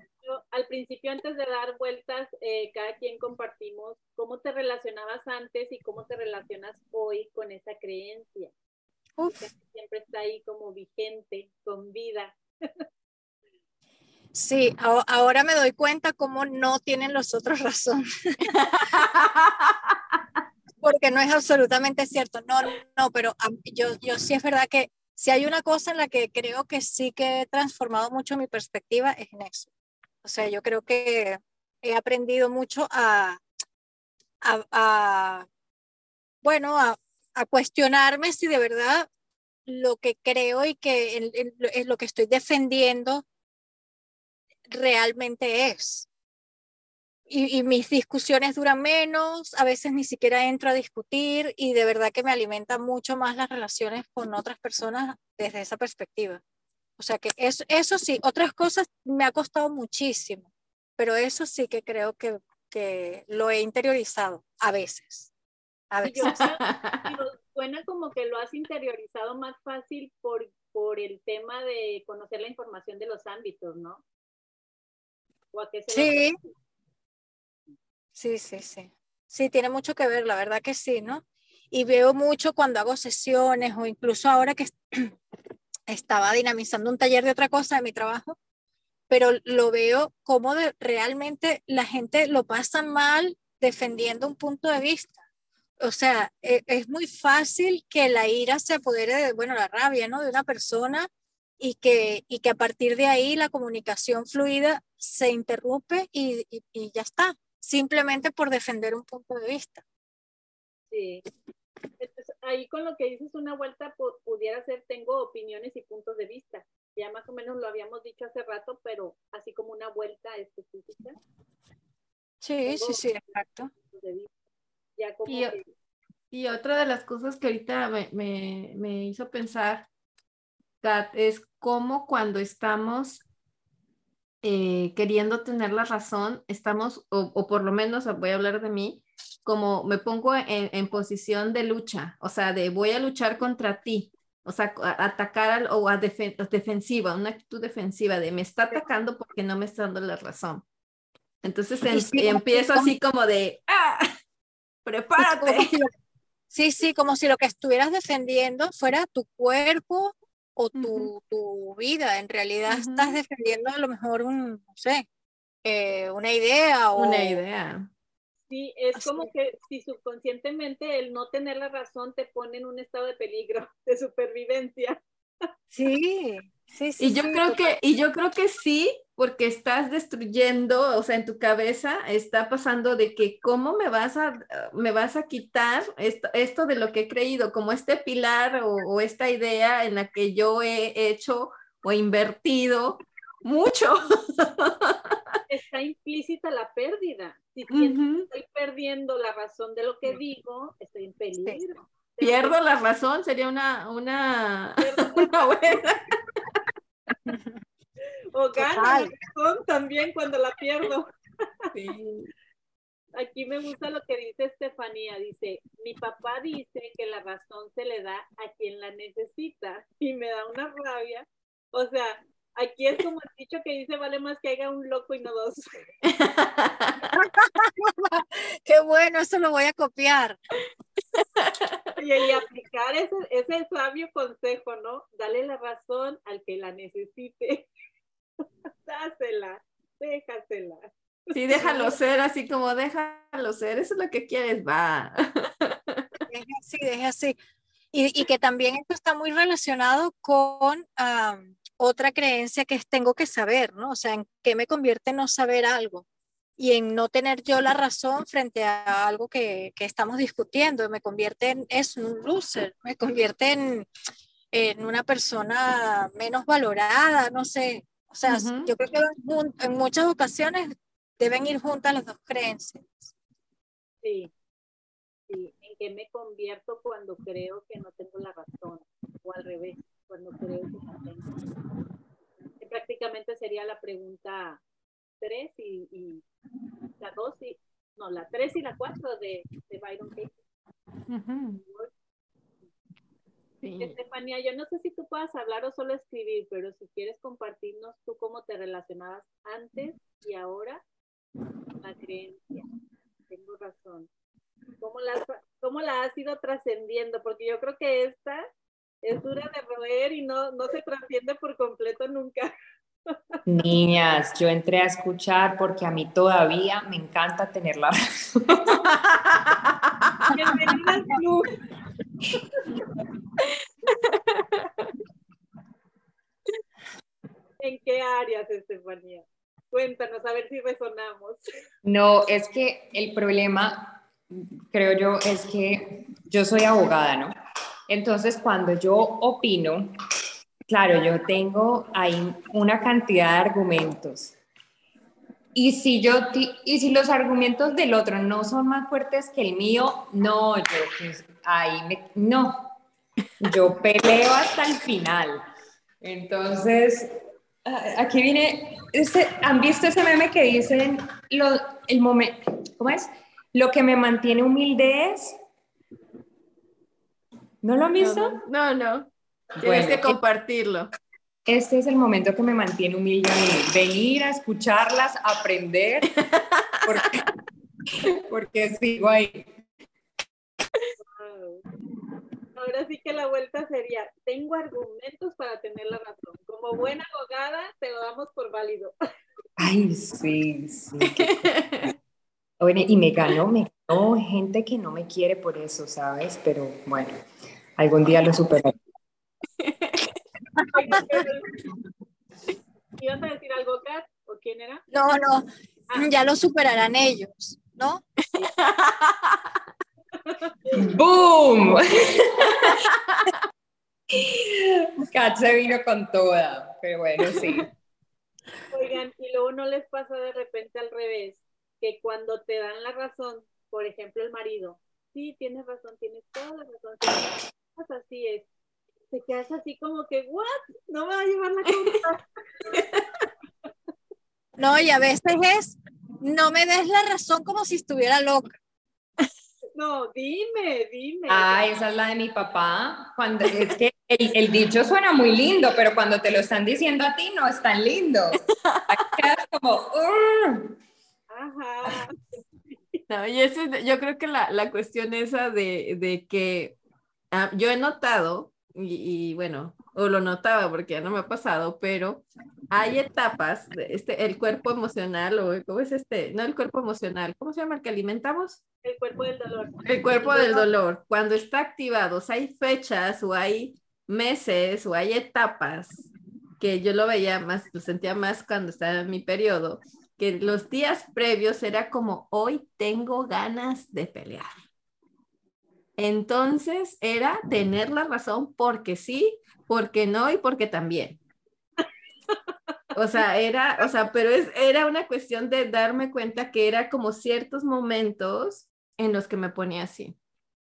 [SPEAKER 1] al principio, antes de dar vueltas, eh, cada quien compartimos cómo te relacionabas antes y cómo te relacionas hoy con esa creencia. Siempre está ahí como vigente, con vida.
[SPEAKER 5] Sí, ahora me doy cuenta cómo no tienen los otros razón. [LAUGHS] Porque no es absolutamente cierto. No, no, pero yo, yo sí es verdad que si hay una cosa en la que creo que sí que he transformado mucho mi perspectiva es en eso. O sea, yo creo que he aprendido mucho a, a, bueno, a, a, cuestionarme si de verdad lo que creo y que es lo que estoy defendiendo realmente es. Y, y, mis discusiones duran menos, a veces ni siquiera entro a discutir y de verdad que me alimenta mucho más las relaciones con otras personas desde esa perspectiva. O sea que eso, eso sí, otras cosas me ha costado muchísimo, pero eso sí que creo que, que lo he interiorizado a veces. A veces. [LAUGHS]
[SPEAKER 1] suena como que lo has interiorizado más fácil por, por el tema de conocer la información de los ámbitos, ¿no?
[SPEAKER 5] sí. Sí, sí, sí. Sí, tiene mucho que ver, la verdad que sí, ¿no? Y veo mucho cuando hago sesiones o incluso ahora que [CLEARS THROAT] estaba dinamizando un taller de otra cosa de mi trabajo, pero lo veo como de, realmente la gente lo pasa mal defendiendo un punto de vista. O sea, e, es, muy fácil que la ira se apodere de, bueno, la rabia, ¿no? De una persona y que, y que a partir de ahí la comunicación fluida se interrumpe y, y, ya está, simplemente por defender un punto de vista.
[SPEAKER 1] Sí. ahí con lo que dices una vuelta pudiera ser, tengo opiniones y puntos de vista. Ya más o menos lo habíamos dicho hace rato, pero así como una vuelta específica.
[SPEAKER 5] Sí, sí, sí, exacto.
[SPEAKER 2] Y, y, otra de las cosas que ahorita me, me, me hizo pensar es como cuando estamos eh, queriendo tener la razón, estamos, o, por lo menos voy a hablar de mí, como me pongo en, posición de lucha, o sea, de voy a luchar contra ti, o sea, atacar o a defensiva, una actitud defensiva de me está atacando porque no me está dando la razón. Entonces empiezo así como de, ¡ah! ¡Prepárate! [LAUGHS]
[SPEAKER 5] sí, sí, como si lo que estuvieras defendiendo fuera tu cuerpo, o tu, tu vida. En realidad estás defendiendo a lo mejor un, no sé, eh, una idea o...
[SPEAKER 2] Una idea.
[SPEAKER 1] Sí, es como que si subconscientemente el no tener la razón te pone en un estado de peligro, [LAUGHS] de supervivencia.
[SPEAKER 5] Sí, sí, sí.
[SPEAKER 2] Y yo creo que, y yo creo que sí, porque estás destruyendo, o sea, en tu cabeza está pasando de que cómo me vas a, me vas a quitar esto, esto de lo que he creído, como este pilar o, esta idea en la que yo he hecho o invertido mucho. [LAUGHS]
[SPEAKER 1] Está implícita la pérdida. Si estoy perdiendo la razón de lo que digo, estoy en peligro.
[SPEAKER 2] Pierdo la razón, sería una, una, [LAUGHS] una buena. [LAUGHS]
[SPEAKER 1] O gano también cuando la pierdo. [LAUGHS] Aquí me gusta lo que dice Estefanía. Dice, mi papá dice que la razón se le da a quien la necesita y me da una rabia. O sea, aquí es como el dicho que dice, vale más que haya un loco y no dos. [LAUGHS]
[SPEAKER 5] Qué bueno, eso lo voy a copiar.
[SPEAKER 1] Y, y aplicar ese, ese sabio consejo, ¿no? Dale la razón al que la necesite. [LAUGHS] Dásela, déjasela.
[SPEAKER 2] Sí, déjalo ser, así como déjalo ser, eso es lo que quieres, va. [LAUGHS]
[SPEAKER 5] Deja así, deja así. Y, y, que también esto está muy relacionado con otra creencia que es tengo que saber, ¿no? O sea, en qué me convierte no saber algo y en no tener yo la razón frente a algo que, que estamos discutiendo. Me convierte en es un loser, me convierte en, en una persona menos valorada, no sé. O sea, yo creo que en muchas ocasiones deben ir juntas las dos creencias.
[SPEAKER 1] Sí, sí, en qué me convierto cuando creo que no tengo la razón, o al revés, cuando creo que no tengo. prácticamente sería la pregunta 3 y, la 2 y, no, la 3 y la 4 de, de Byron Katie. Estefanía, yo no sé si tú puedas hablar o solo escribir, pero si quieres compartirnos tú cómo te relacionabas antes y ahora la creencia. Tengo razón. ¿Cómo la, cómo la has ido trascendiendo? Porque yo creo que esta es dura de roer y no, no se trasciende por completo nunca. [LAUGHS]
[SPEAKER 6] Niñas, yo entré a escuchar porque a mí todavía me encanta tener la [LAUGHS] razón. [LAUGHS]
[SPEAKER 1] ¿En qué áreas, Estefanía? Cuéntanos, a ver si resonamos.
[SPEAKER 6] No, es que el problema, creo yo, es que yo soy abogada, ¿no? Entonces, cuando yo opino, claro, yo tengo ahí una cantidad de argumentos. Y si, yo, y si los argumentos del otro no son más fuertes que el mío, no, yo pues, ahí me, no, yo peleo hasta el final. Entonces, aquí viene, este, ¿han visto ese meme que dicen lo, el momento, ¿cómo es? Lo que me mantiene humilde es ¿No lo han visto?
[SPEAKER 2] No, no. Tienes que compartirlo.
[SPEAKER 6] Este es el momento que me mantiene humilde Venir a escucharlas, aprender, [LAUGHS] porque, sigo ahí.
[SPEAKER 1] Ahora sí que la vuelta sería, tengo argumentos para tener la razón. Como buena abogada, te lo damos por válido.
[SPEAKER 6] Ay, sí, sí. y me ganó, me ganó gente que no me quiere por eso, ¿sabes? Pero bueno. Algún día lo superaré. [LAUGHS] [LAUGHS]
[SPEAKER 1] ¿Ibas a decir algo, Kat? ¿O quién era?
[SPEAKER 5] No, no, ah. ya lo superarán ellos, ¿no? [LAUGHS]
[SPEAKER 6] ¡Boom! [LAUGHS] Kat se vino con toda, pero bueno, sí.
[SPEAKER 1] Oigan, y luego no les pasa de repente al revés, que cuando te dan la razón, por ejemplo, el marido, sí, tienes razón, tienes toda la razón, así es. Te quedas así como que, ¿what? No me va a llevar la culpa. [LAUGHS]
[SPEAKER 5] no, y a veces es, no me des la razón como si estuviera loca.
[SPEAKER 1] No, dime, dime.
[SPEAKER 6] Ah, esa es la de mi papá. Cuando, es que el, dicho suena muy lindo, pero cuando te lo están diciendo a ti no es tan lindo. quedas como,
[SPEAKER 2] Ajá. No, y eso, yo creo que la, la cuestión esa de, de que Ah, yo he notado, y, bueno, o lo notaba porque ya no me ha pasado, pero hay etapas, de este, el cuerpo emocional, o ¿cómo es este? No el cuerpo emocional, ¿cómo se llama el que alimentamos?
[SPEAKER 1] El cuerpo del dolor.
[SPEAKER 2] El cuerpo del dolor. Cuando está activado, hay fechas o hay meses o hay etapas que yo lo veía más, lo sentía más cuando estaba en mi periodo, que los días previos era como, hoy tengo ganas de pelear entonces era tener la razón porque sí, porque no y porque también. O sea, era, o sea, pero es, era una cuestión de darme cuenta que era como ciertos momentos en los que me ponía así,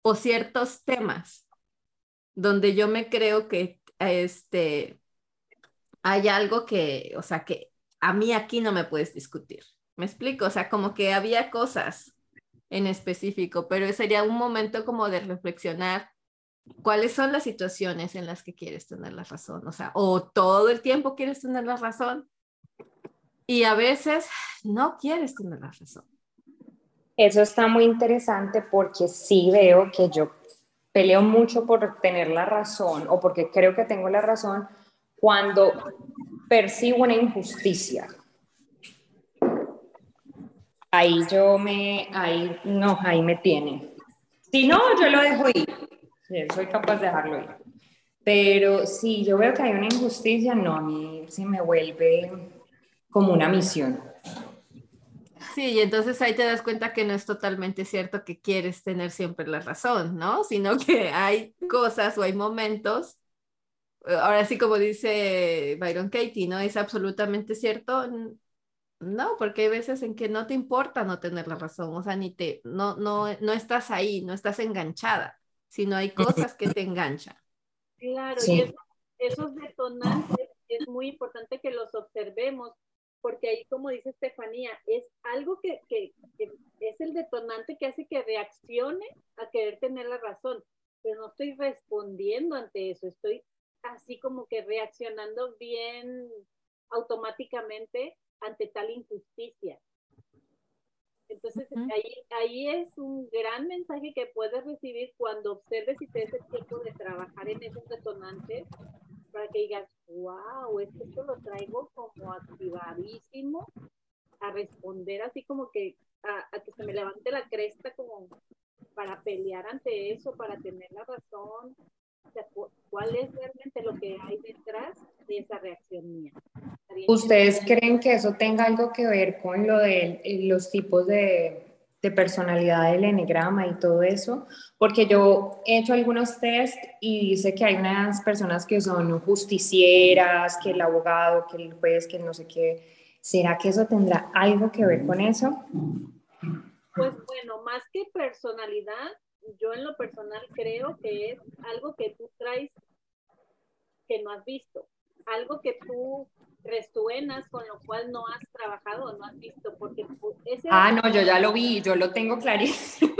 [SPEAKER 2] o ciertos temas donde yo me creo que este, hay algo que, o sea, que a mí aquí no me puedes discutir. ¿Me explico? O sea, como que había cosas en específico, pero sería un momento como de reflexionar cuáles son las situaciones en las que quieres tener la razón, o sea, o todo el tiempo quieres tener la razón y a veces no quieres tener la razón.
[SPEAKER 6] Eso está muy interesante porque sí veo que yo peleo mucho por tener la razón o porque creo que tengo la razón cuando percibo una injusticia ahí yo me, ahí, no, ahí me tiene. Si no, yo lo dejo ir. soy capaz de dejarlo ir. Pero si yo veo que hay una injusticia, no, a mí sí me vuelve como una misión.
[SPEAKER 2] Sí, y entonces ahí te das cuenta que no es totalmente cierto que quieres tener siempre la razón, ¿no? Sino que hay cosas o hay momentos, ahora sí como dice Byron Katie, ¿no? Es absolutamente cierto, no, porque hay veces en que no te importa no tener la razón, o sea, ni te, no, no, no estás ahí, no estás enganchada, sino hay cosas que te enganchan.
[SPEAKER 1] Claro, y esos detonantes es muy importante que los observemos, porque ahí, como dice Estefanía, es algo que, que, que, es el detonante que hace que reaccione a querer tener la razón, pero no estoy respondiendo ante eso, estoy así como que reaccionando bien automáticamente ante tal injusticia. Entonces, ahí, ahí es un gran mensaje que puedes recibir cuando observes y te des el tiempo de trabajar en esos detonantes para que digas, wow, esto lo traigo como activadísimo a responder así como que a, que se me levante la cresta como para pelear ante eso, para tener la razón, cuál es realmente lo que hay detrás de esa reacción mía.
[SPEAKER 6] ¿Ustedes creen que eso tenga algo que ver con lo de los tipos de, de personalidad del enegrama y todo eso? Porque yo he hecho algunos test y dice que hay unas personas que son justicieras, que el abogado, que el juez, que no sé qué. ¿Será que eso tendrá algo que ver con eso?
[SPEAKER 1] Pues bueno, más que personalidad, yo en lo personal creo que es algo que tú traes que no has visto, algo que tú resuenas con lo cual no has trabajado o no has visto, porque
[SPEAKER 6] ese Ah, no, yo ya lo vi, yo lo tengo clarísimo.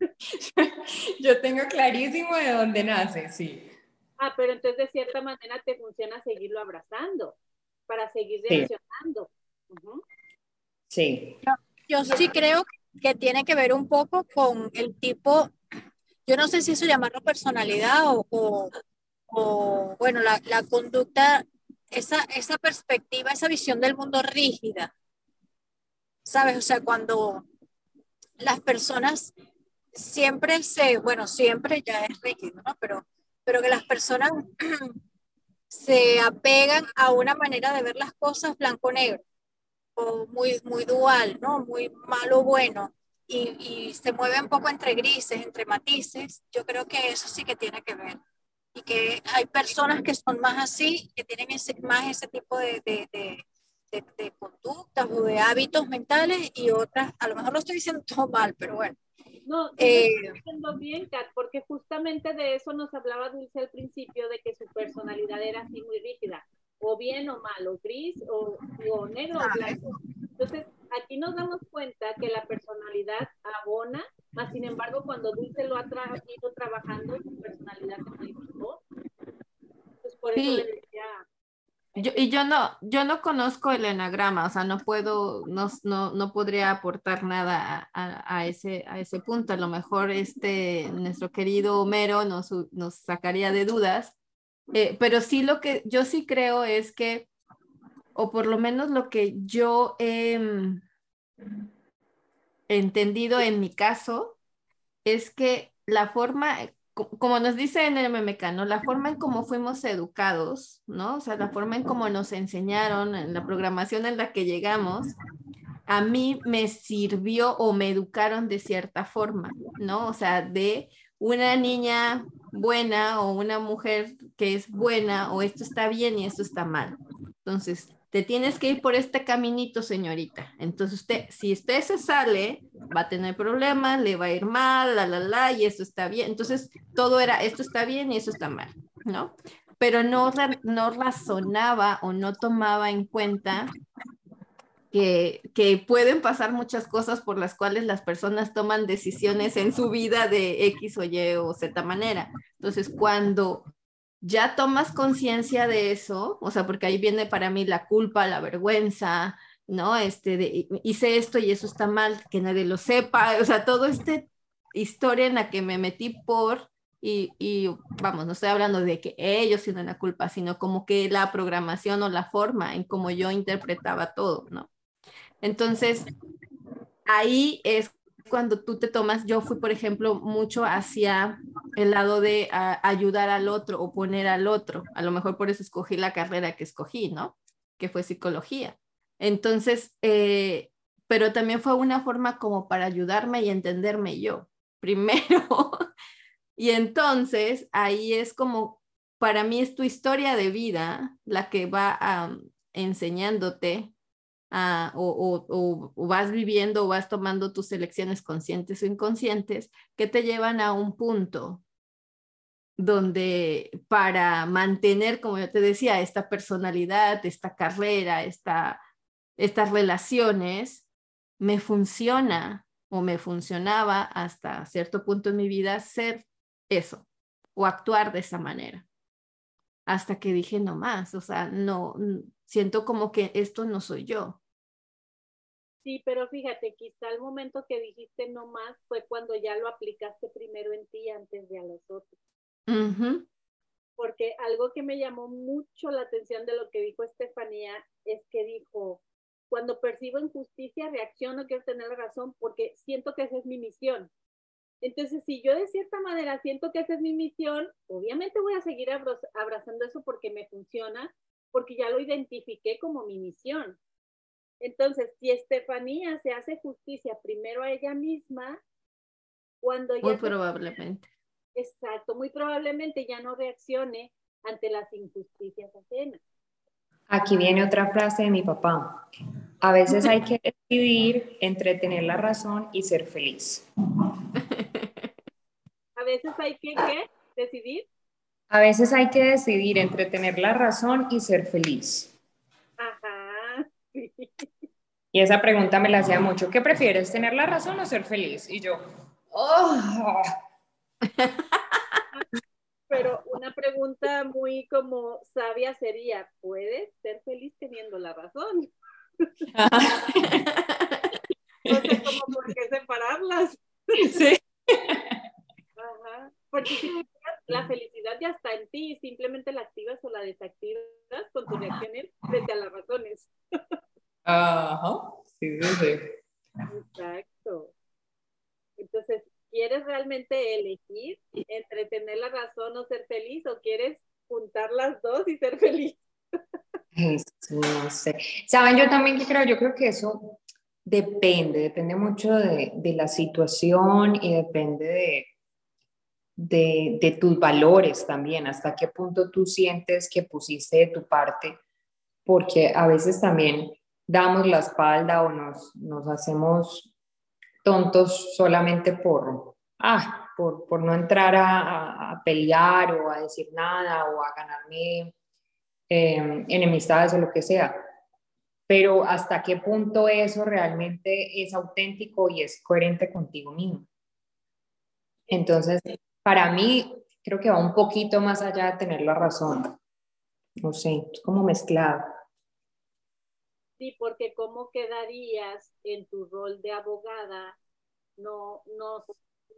[SPEAKER 6] [LAUGHS] yo tengo clarísimo de dónde nace, sí.
[SPEAKER 1] Ah, pero entonces de cierta manera te funciona seguirlo abrazando para seguir reaccionando.
[SPEAKER 6] Sí.
[SPEAKER 5] Yo, sí creo que tiene que ver un poco con el tipo, yo no sé si eso llamarlo personalidad o, o, bueno, la, la conducta esa, esa perspectiva, esa visión del mundo rígida. ¿Sabes? O sea, cuando las personas siempre se, bueno, siempre ya es rígido, ¿no? Pero, pero que las personas [CLEARS THROAT] se apegan a una manera de ver las cosas blanco-negro, muy, muy dual, ¿no? Muy malo-bueno, y, y se mueve un poco entre grises, entre matices, yo creo que eso sí que tiene que ver y que hay personas que son más así, que tienen ese, más ese tipo de, de, de, de, conductas o de hábitos mentales y otras, a lo mejor lo estoy diciendo [LAUGHS] todo mal, pero bueno.
[SPEAKER 1] No, eh, estoy diciendo bien, Kat, porque justamente de eso nos hablaba Dulce al principio, de que su personalidad era así muy rígida, o bien o mal, o gris, o, o negro o blanco. Entonces, aquí nos damos cuenta que la personalidad abona, más sin embargo, cuando Dulce lo ha ido trabajando, su personalidad se modificó. Pues por eso le decía.
[SPEAKER 2] Yo, y yo no, yo no conozco el enagrama, o sea, no puedo, no, no, no podría aportar nada a, a, ese, a ese punto. A lo mejor este, nuestro querido Homero nos, nos sacaría de dudas, eh, pero sí lo que yo sí creo es que o por lo menos lo que yo he mm, entendido en mi caso, es que la forma, como nos dice en el MMK. La forma en cómo fuimos educados, ¿no? O sea, la forma en cómo nos enseñaron, en la programación en la que llegamos, a mí me sirvió o me educaron de cierta forma, ¿no? O sea, de una niña buena o una mujer que es buena o esto está bien y esto está mal. Entonces, te tienes que ir por este caminito, señorita. Entonces, usted, si usted se sale, va a tener problemas, le va a ir mal, la, la, la, y eso está bien. Entonces, todo era, esto está bien y eso está mal, ¿no? Pero no, no razonaba o no tomaba en cuenta que, pueden pasar muchas cosas por las cuales las personas toman decisiones en su vida de X o Y o Z manera. Entonces, cuando ya tomas conciencia de eso, o sea, porque ahí viene para mí la culpa, la vergüenza, ¿no? Este, de, hice esto y eso está mal, que nadie lo sepa, o sea, todo este historia en la que me metí por, y, y vamos, no estoy hablando de que ellos tienen la culpa, sino como que la programación o la forma en cómo yo interpretaba todo, ¿no? Entonces, ahí es cuando tú te tomas, yo fui, por ejemplo, mucho hacia el lado de ayudar al otro o poner al otro. A lo mejor por eso escogí la carrera que escogí, ¿no? Que fue psicología. Entonces, eh, pero también fue una forma como para ayudarme y entenderme yo primero. [LAUGHS] y entonces ahí es como, para mí es tu historia de vida la que va enseñándote o, vas viviendo o vas tomando tus elecciones conscientes o inconscientes que te llevan a un punto donde para mantener, como yo te decía, esta personalidad, esta carrera, esta, estas relaciones, me funciona o me funcionaba hasta cierto punto en mi vida ser eso o actuar de esa manera. Hasta que dije no más, o sea, no, siento como que esto no soy yo.
[SPEAKER 1] Sí, pero fíjate, quizá el momento que dijiste no más fue cuando ya lo aplicaste primero en ti antes de a los otros. Porque algo que me llamó mucho la atención de lo que dijo Estefanía es que dijo, cuando percibo injusticia reacciono, quiero tener la razón porque siento que esa es mi misión. Entonces, si yo de cierta manera siento que esa es mi misión, obviamente voy a seguir abrazando eso porque me funciona, porque ya lo identifiqué como mi misión. Entonces, si Estefanía se hace justicia primero a ella misma, cuando ya...
[SPEAKER 2] Muy probablemente.
[SPEAKER 1] Exacto, muy probablemente ya no reaccione ante las injusticias ajenas.
[SPEAKER 6] Aquí viene otra frase de mi papá. A veces hay que decidir entre tener la razón y ser feliz. [LAUGHS]
[SPEAKER 1] A veces hay que ¿qué? decidir.
[SPEAKER 6] A veces hay que decidir entre tener la razón y ser feliz.
[SPEAKER 1] Ajá.
[SPEAKER 6] Y esa pregunta me la hacía mucho. ¿Qué prefieres, tener la razón o ser feliz? Y yo, oh. [LAUGHS]
[SPEAKER 1] Pero una pregunta muy como sabia sería, ¿puedes ser feliz teniendo la razón? no sé cómo por qué separarlas.
[SPEAKER 6] Sí.
[SPEAKER 1] Ajá. Porque la felicidad ya está en ti, simplemente la activas o la desactivas con tus reacciones frente a las razones.
[SPEAKER 6] Ajá, sí, sí.
[SPEAKER 1] Exacto. Entonces, ¿quieres realmente elegir entre tener la razón o ser feliz o quieres juntar las dos y ser feliz?
[SPEAKER 6] no sé. Saben, yo también que creo, yo creo que eso depende, depende mucho de, de la situación y depende de, de, de, tus valores también, hasta qué punto tú sientes que pusiste de tu parte, porque a veces también damos la espalda o nos, nos hacemos tontos solamente por, ah, por, por no entrar a, pelear o a decir nada o a ganarme eh, enemistades o lo que sea. Pero hasta qué punto eso realmente es auténtico y es coherente contigo mismo. Entonces, para mí, creo que va un poquito más allá de tener la razón. No sé, es como mezclado.
[SPEAKER 1] Sí, porque ¿cómo quedarías en tu rol de abogada no, no,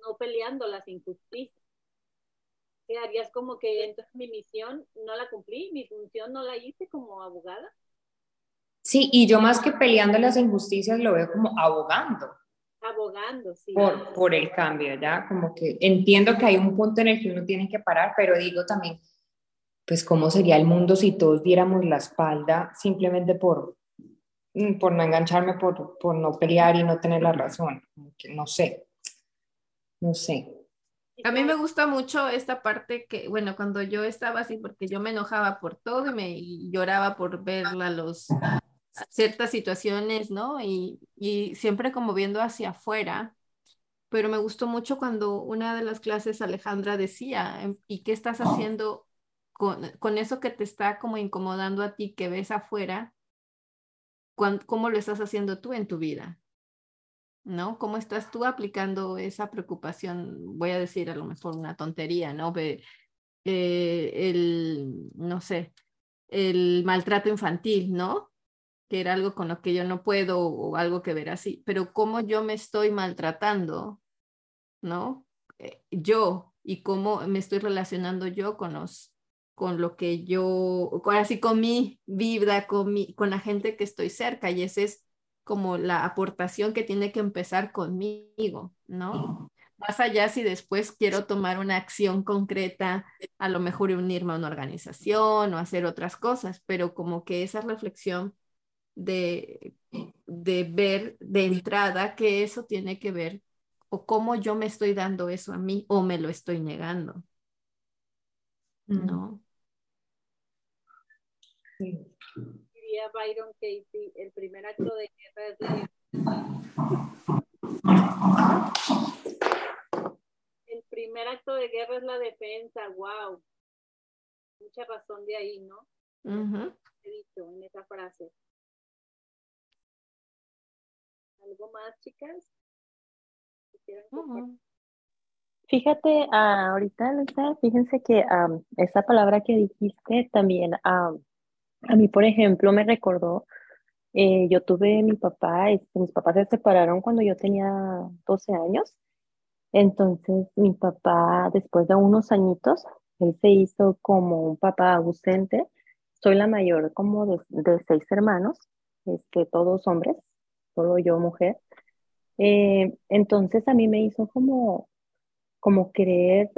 [SPEAKER 1] no peleando las injusticias? Quedarías como que entonces mi misión no la cumplí, mi función no la hice como abogada.
[SPEAKER 6] Sí, y yo más que peleando las injusticias lo veo como abogando.
[SPEAKER 1] Abogando, sí.
[SPEAKER 6] Por, por el cambio, ¿ya? Como que entiendo que hay un punto en el que uno tiene que parar, pero digo también, pues cómo sería el mundo si todos diéramos la espalda simplemente por, Mm, por no engancharme, por, por no pelear y no tener la razón. no sé, no sé.
[SPEAKER 2] A mí me gusta mucho esta parte que, bueno, cuando yo estaba así, porque yo me enojaba por todo y me lloraba por ver los, ciertas situaciones, ¿no? Y, y siempre como viendo hacia afuera, pero me gustó mucho cuando una de las clases Alejandra decía, em, ¿y qué estás haciendo con, con eso que te está como incomodando a ti, que ves afuera? cómo lo estás haciendo tú en tu vida, ¿no? ¿Cómo estás tú aplicando esa preocupación? Voy a decir a lo mejor una tontería, ¿no? Eh, el, no sé, el maltrato infantil, ¿no? Que era algo con lo que yo no puedo o algo que ver así, pero cómo yo me estoy maltratando, ¿no? Eh, yo y cómo me estoy relacionando yo con los con lo que yo, así con mi vida, con, mi, con la gente que estoy cerca y esa es como la aportación que tiene que empezar conmigo, ¿no? Más allá si después quiero tomar una acción concreta, a lo mejor unirme a una organización o hacer otras cosas, pero como que esa reflexión de, de ver de entrada que eso tiene que ver o cómo yo me estoy dando eso a mí o me lo estoy negando. ¿No?
[SPEAKER 1] Diría Byron Casey, el primer acto de guerra es la... El primer acto de guerra es la defensa, wow. Mucha razón de ahí, ¿no? He dicho en esa frase. ¿Algo más, chicas?
[SPEAKER 3] Fíjate, ahorita, fíjense que esa palabra que dijiste también A mí, por ejemplo, me recordó, eh, yo tuve mi papá, este, mis papás se separaron cuando yo tenía 12 años. Entonces, mi papá, después de unos añitos, él se hizo como un papá ausente. Soy la mayor como de, de seis hermanos, este, todos hombres, solo yo mujer. Eh, entonces a mí me hizo como, como querer,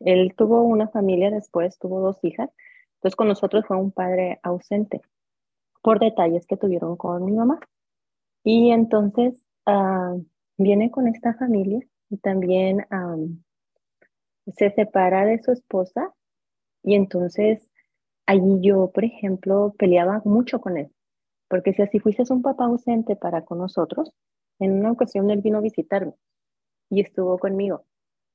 [SPEAKER 3] él tuvo una familia después, tuvo dos hijas, entonces con nosotros fue un padre ausente por detalles que tuvieron con mi mamá. Y entonces ah, viene con esta familia y también se separa de su esposa y entonces allí yo, por ejemplo, peleaba mucho con él, porque si así fuiste un papá ausente para con nosotros, en una ocasión él vino a visitarme y estuvo conmigo.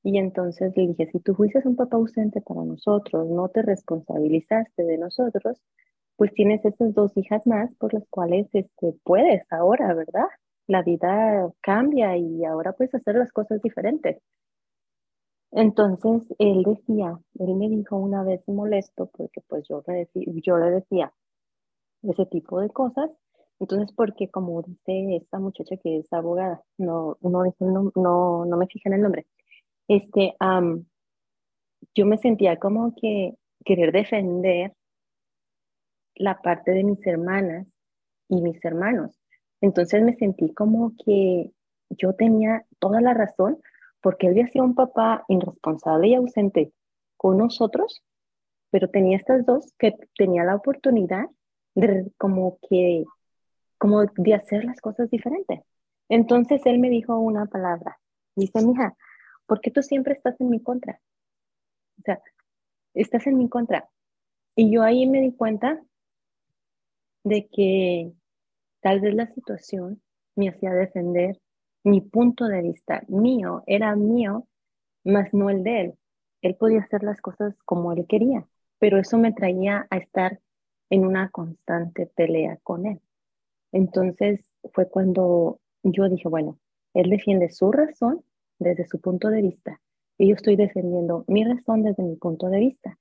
[SPEAKER 3] Y entonces le dije, si tú fuiste un papá ausente para nosotros, no te responsabilizaste de nosotros, pues tienes esas dos hijas más por las cuales este, puedes ahora, ¿verdad? La vida cambia y ahora puedes hacer las cosas diferentes. Entonces él decía, él me dijo una vez molesto, porque pues yo le yo le decía ese tipo de cosas, entonces porque como dice esta muchacha que es abogada, no, no, no, me fijé el nombre, este, yo me sentía como que querer defender la parte de mis hermanas y mis hermanos. Entonces me sentí como que yo tenía toda la razón porque él hacía un papá irresponsable y ausente con nosotros, pero tenía estas dos que tenía la oportunidad como que, como de hacer las cosas diferentes. Entonces él me dijo una palabra, dice, mija, ¿por qué tú siempre estás en mi contra? O sea, estás en mi contra. Y yo ahí me di cuenta de que tal vez la situación me hacía defender mi punto de vista mío, era mío, más no el de él. Él podía hacer las cosas como él quería, pero eso me traía a estar en una constante pelea con él. Entonces fue cuando yo dije, bueno, él defiende su razón desde su punto de vista y yo estoy defendiendo mi razón desde mi punto de vista.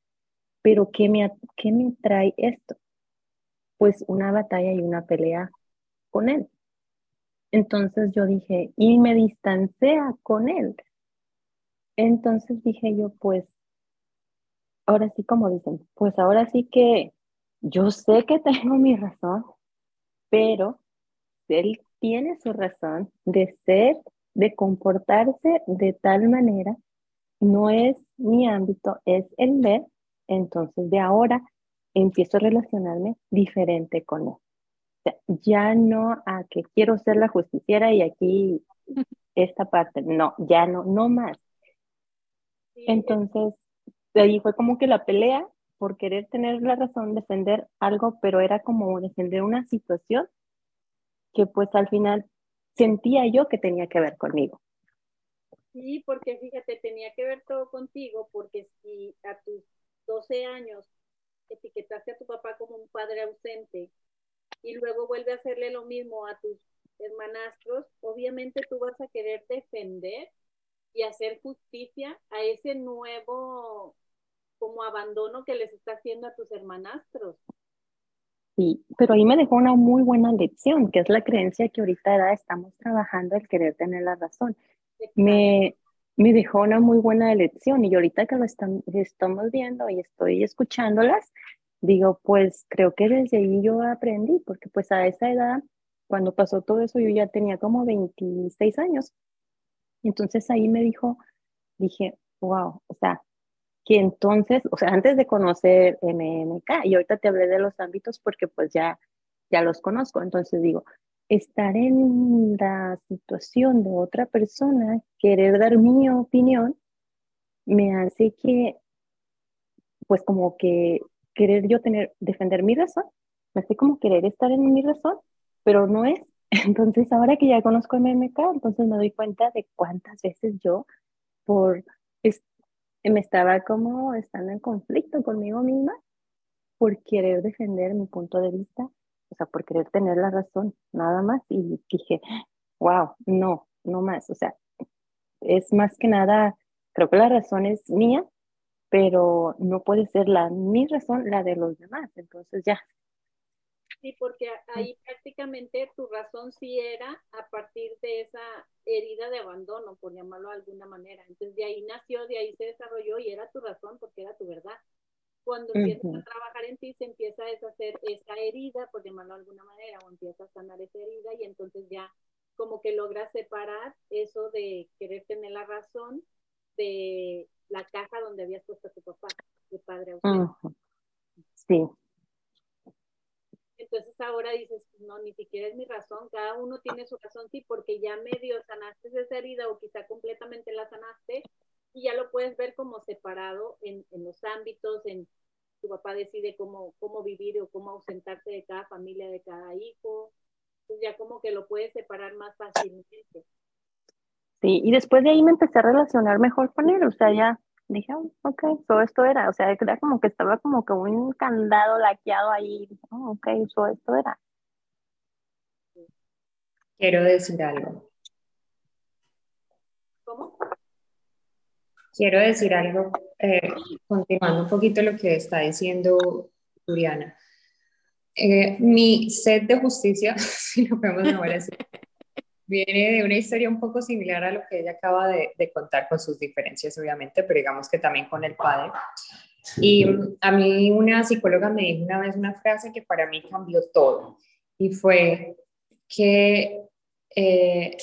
[SPEAKER 3] Pero ¿qué me, qué me trae esto? Pues una batalla y una pelea con él. Entonces yo dije, y me distancia con él. Entonces dije yo, pues, ahora sí como dicen, pues ahora sí que yo sé que tengo mi razón, pero él tiene su razón de ser, de comportarse de tal manera, no es mi ámbito, es el ver, entonces de ahora empiezo a relacionarme diferente con él ya no a que quiero ser la justiciera y aquí esta parte, no, ya no, no más. Entonces, de ahí fue como que la pelea por querer tener la razón, defender algo, pero era como defender una situación que pues al final sentía yo que tenía que ver conmigo.
[SPEAKER 1] Sí, porque fíjate, tenía que ver todo contigo, porque si a tus 12 años etiquetaste a tu papá como un padre ausente y luego vuelve a hacerle lo mismo a tus hermanastros, obviamente tú vas a querer defender y hacer justicia a ese nuevo como abandono que les está haciendo a tus hermanastros.
[SPEAKER 3] Sí, pero ahí me dejó una muy buena lección, que es la creencia que ahorita estamos trabajando, el querer tener la razón. Me, me dejó una muy buena lección y ahorita que lo estamos viendo y estoy escuchándolas, digo, pues creo que desde ahí yo aprendí, porque pues a esa edad, cuando pasó todo eso, yo ya tenía como 26 años. Entonces ahí me dijo, dije, wow, o sea, que entonces, o sea, antes de conocer MMK, y ahorita te hablé de los ámbitos porque pues ya, ya los conozco, entonces digo, estar en la situación de otra persona, querer dar mi opinión, me hace que, pues como que querer yo tener, defender mi razón, me hace como querer estar en mi razón, pero no es. [LAUGHS] Entonces, ahora que ya conozco MMK, entonces me doy cuenta de cuántas veces yo, por, me estaba como estando en conflicto conmigo misma, por querer defender mi punto de vista, o sea, por querer tener la razón, nada más. Y dije, wow, no, no más. O sea, es más que nada, creo que la razón es mía, pero no puede ser la mi razón la de los demás. Entonces ya.
[SPEAKER 1] Sí, porque ahí prácticamente tu razón sí era a partir de esa herida de abandono, por llamarlo de alguna manera. Entonces de ahí nació, de ahí se desarrolló y era tu razón porque era tu verdad. Cuando empiezas a trabajar en ti, se empieza a deshacer esa herida, por llamarlo de alguna manera, o empiezas a sanar esa herida y entonces ya como que logras separar eso de querer tener la razón de la caja donde habías puesto a tu papá, de padre ausente.
[SPEAKER 3] Sí.
[SPEAKER 1] Entonces ahora dices, no, ni siquiera es mi razón, cada uno tiene su razón, sí, porque ya medio sanaste esa herida o quizá completamente la sanaste y ya lo puedes ver como separado en, en los ámbitos, en tu papá decide cómo, cómo vivir o cómo ausentarse de cada familia, de cada hijo, pues ya como que lo puedes separar más fácilmente.
[SPEAKER 3] Sí, y después de ahí me empecé a relacionar mejor con él, o sea, ya dije, oh, ok, todo esto era, o sea, era como que estaba como que un candado laqueado ahí, oh, ok, todo esto era.
[SPEAKER 6] Quiero decir algo.
[SPEAKER 1] ¿Cómo?
[SPEAKER 6] Quiero decir algo, eh, continuando un poquito lo que está diciendo Juliana. Eh, mi sed de justicia, [LAUGHS] si lo podemos llamar así, viene de una historia un poco similar a lo que ella acaba de, contar con sus diferencias, obviamente, pero digamos que también con el padre. Y mm, a mí una psicóloga me dijo una vez una frase que para mí cambió todo y fue que, eh,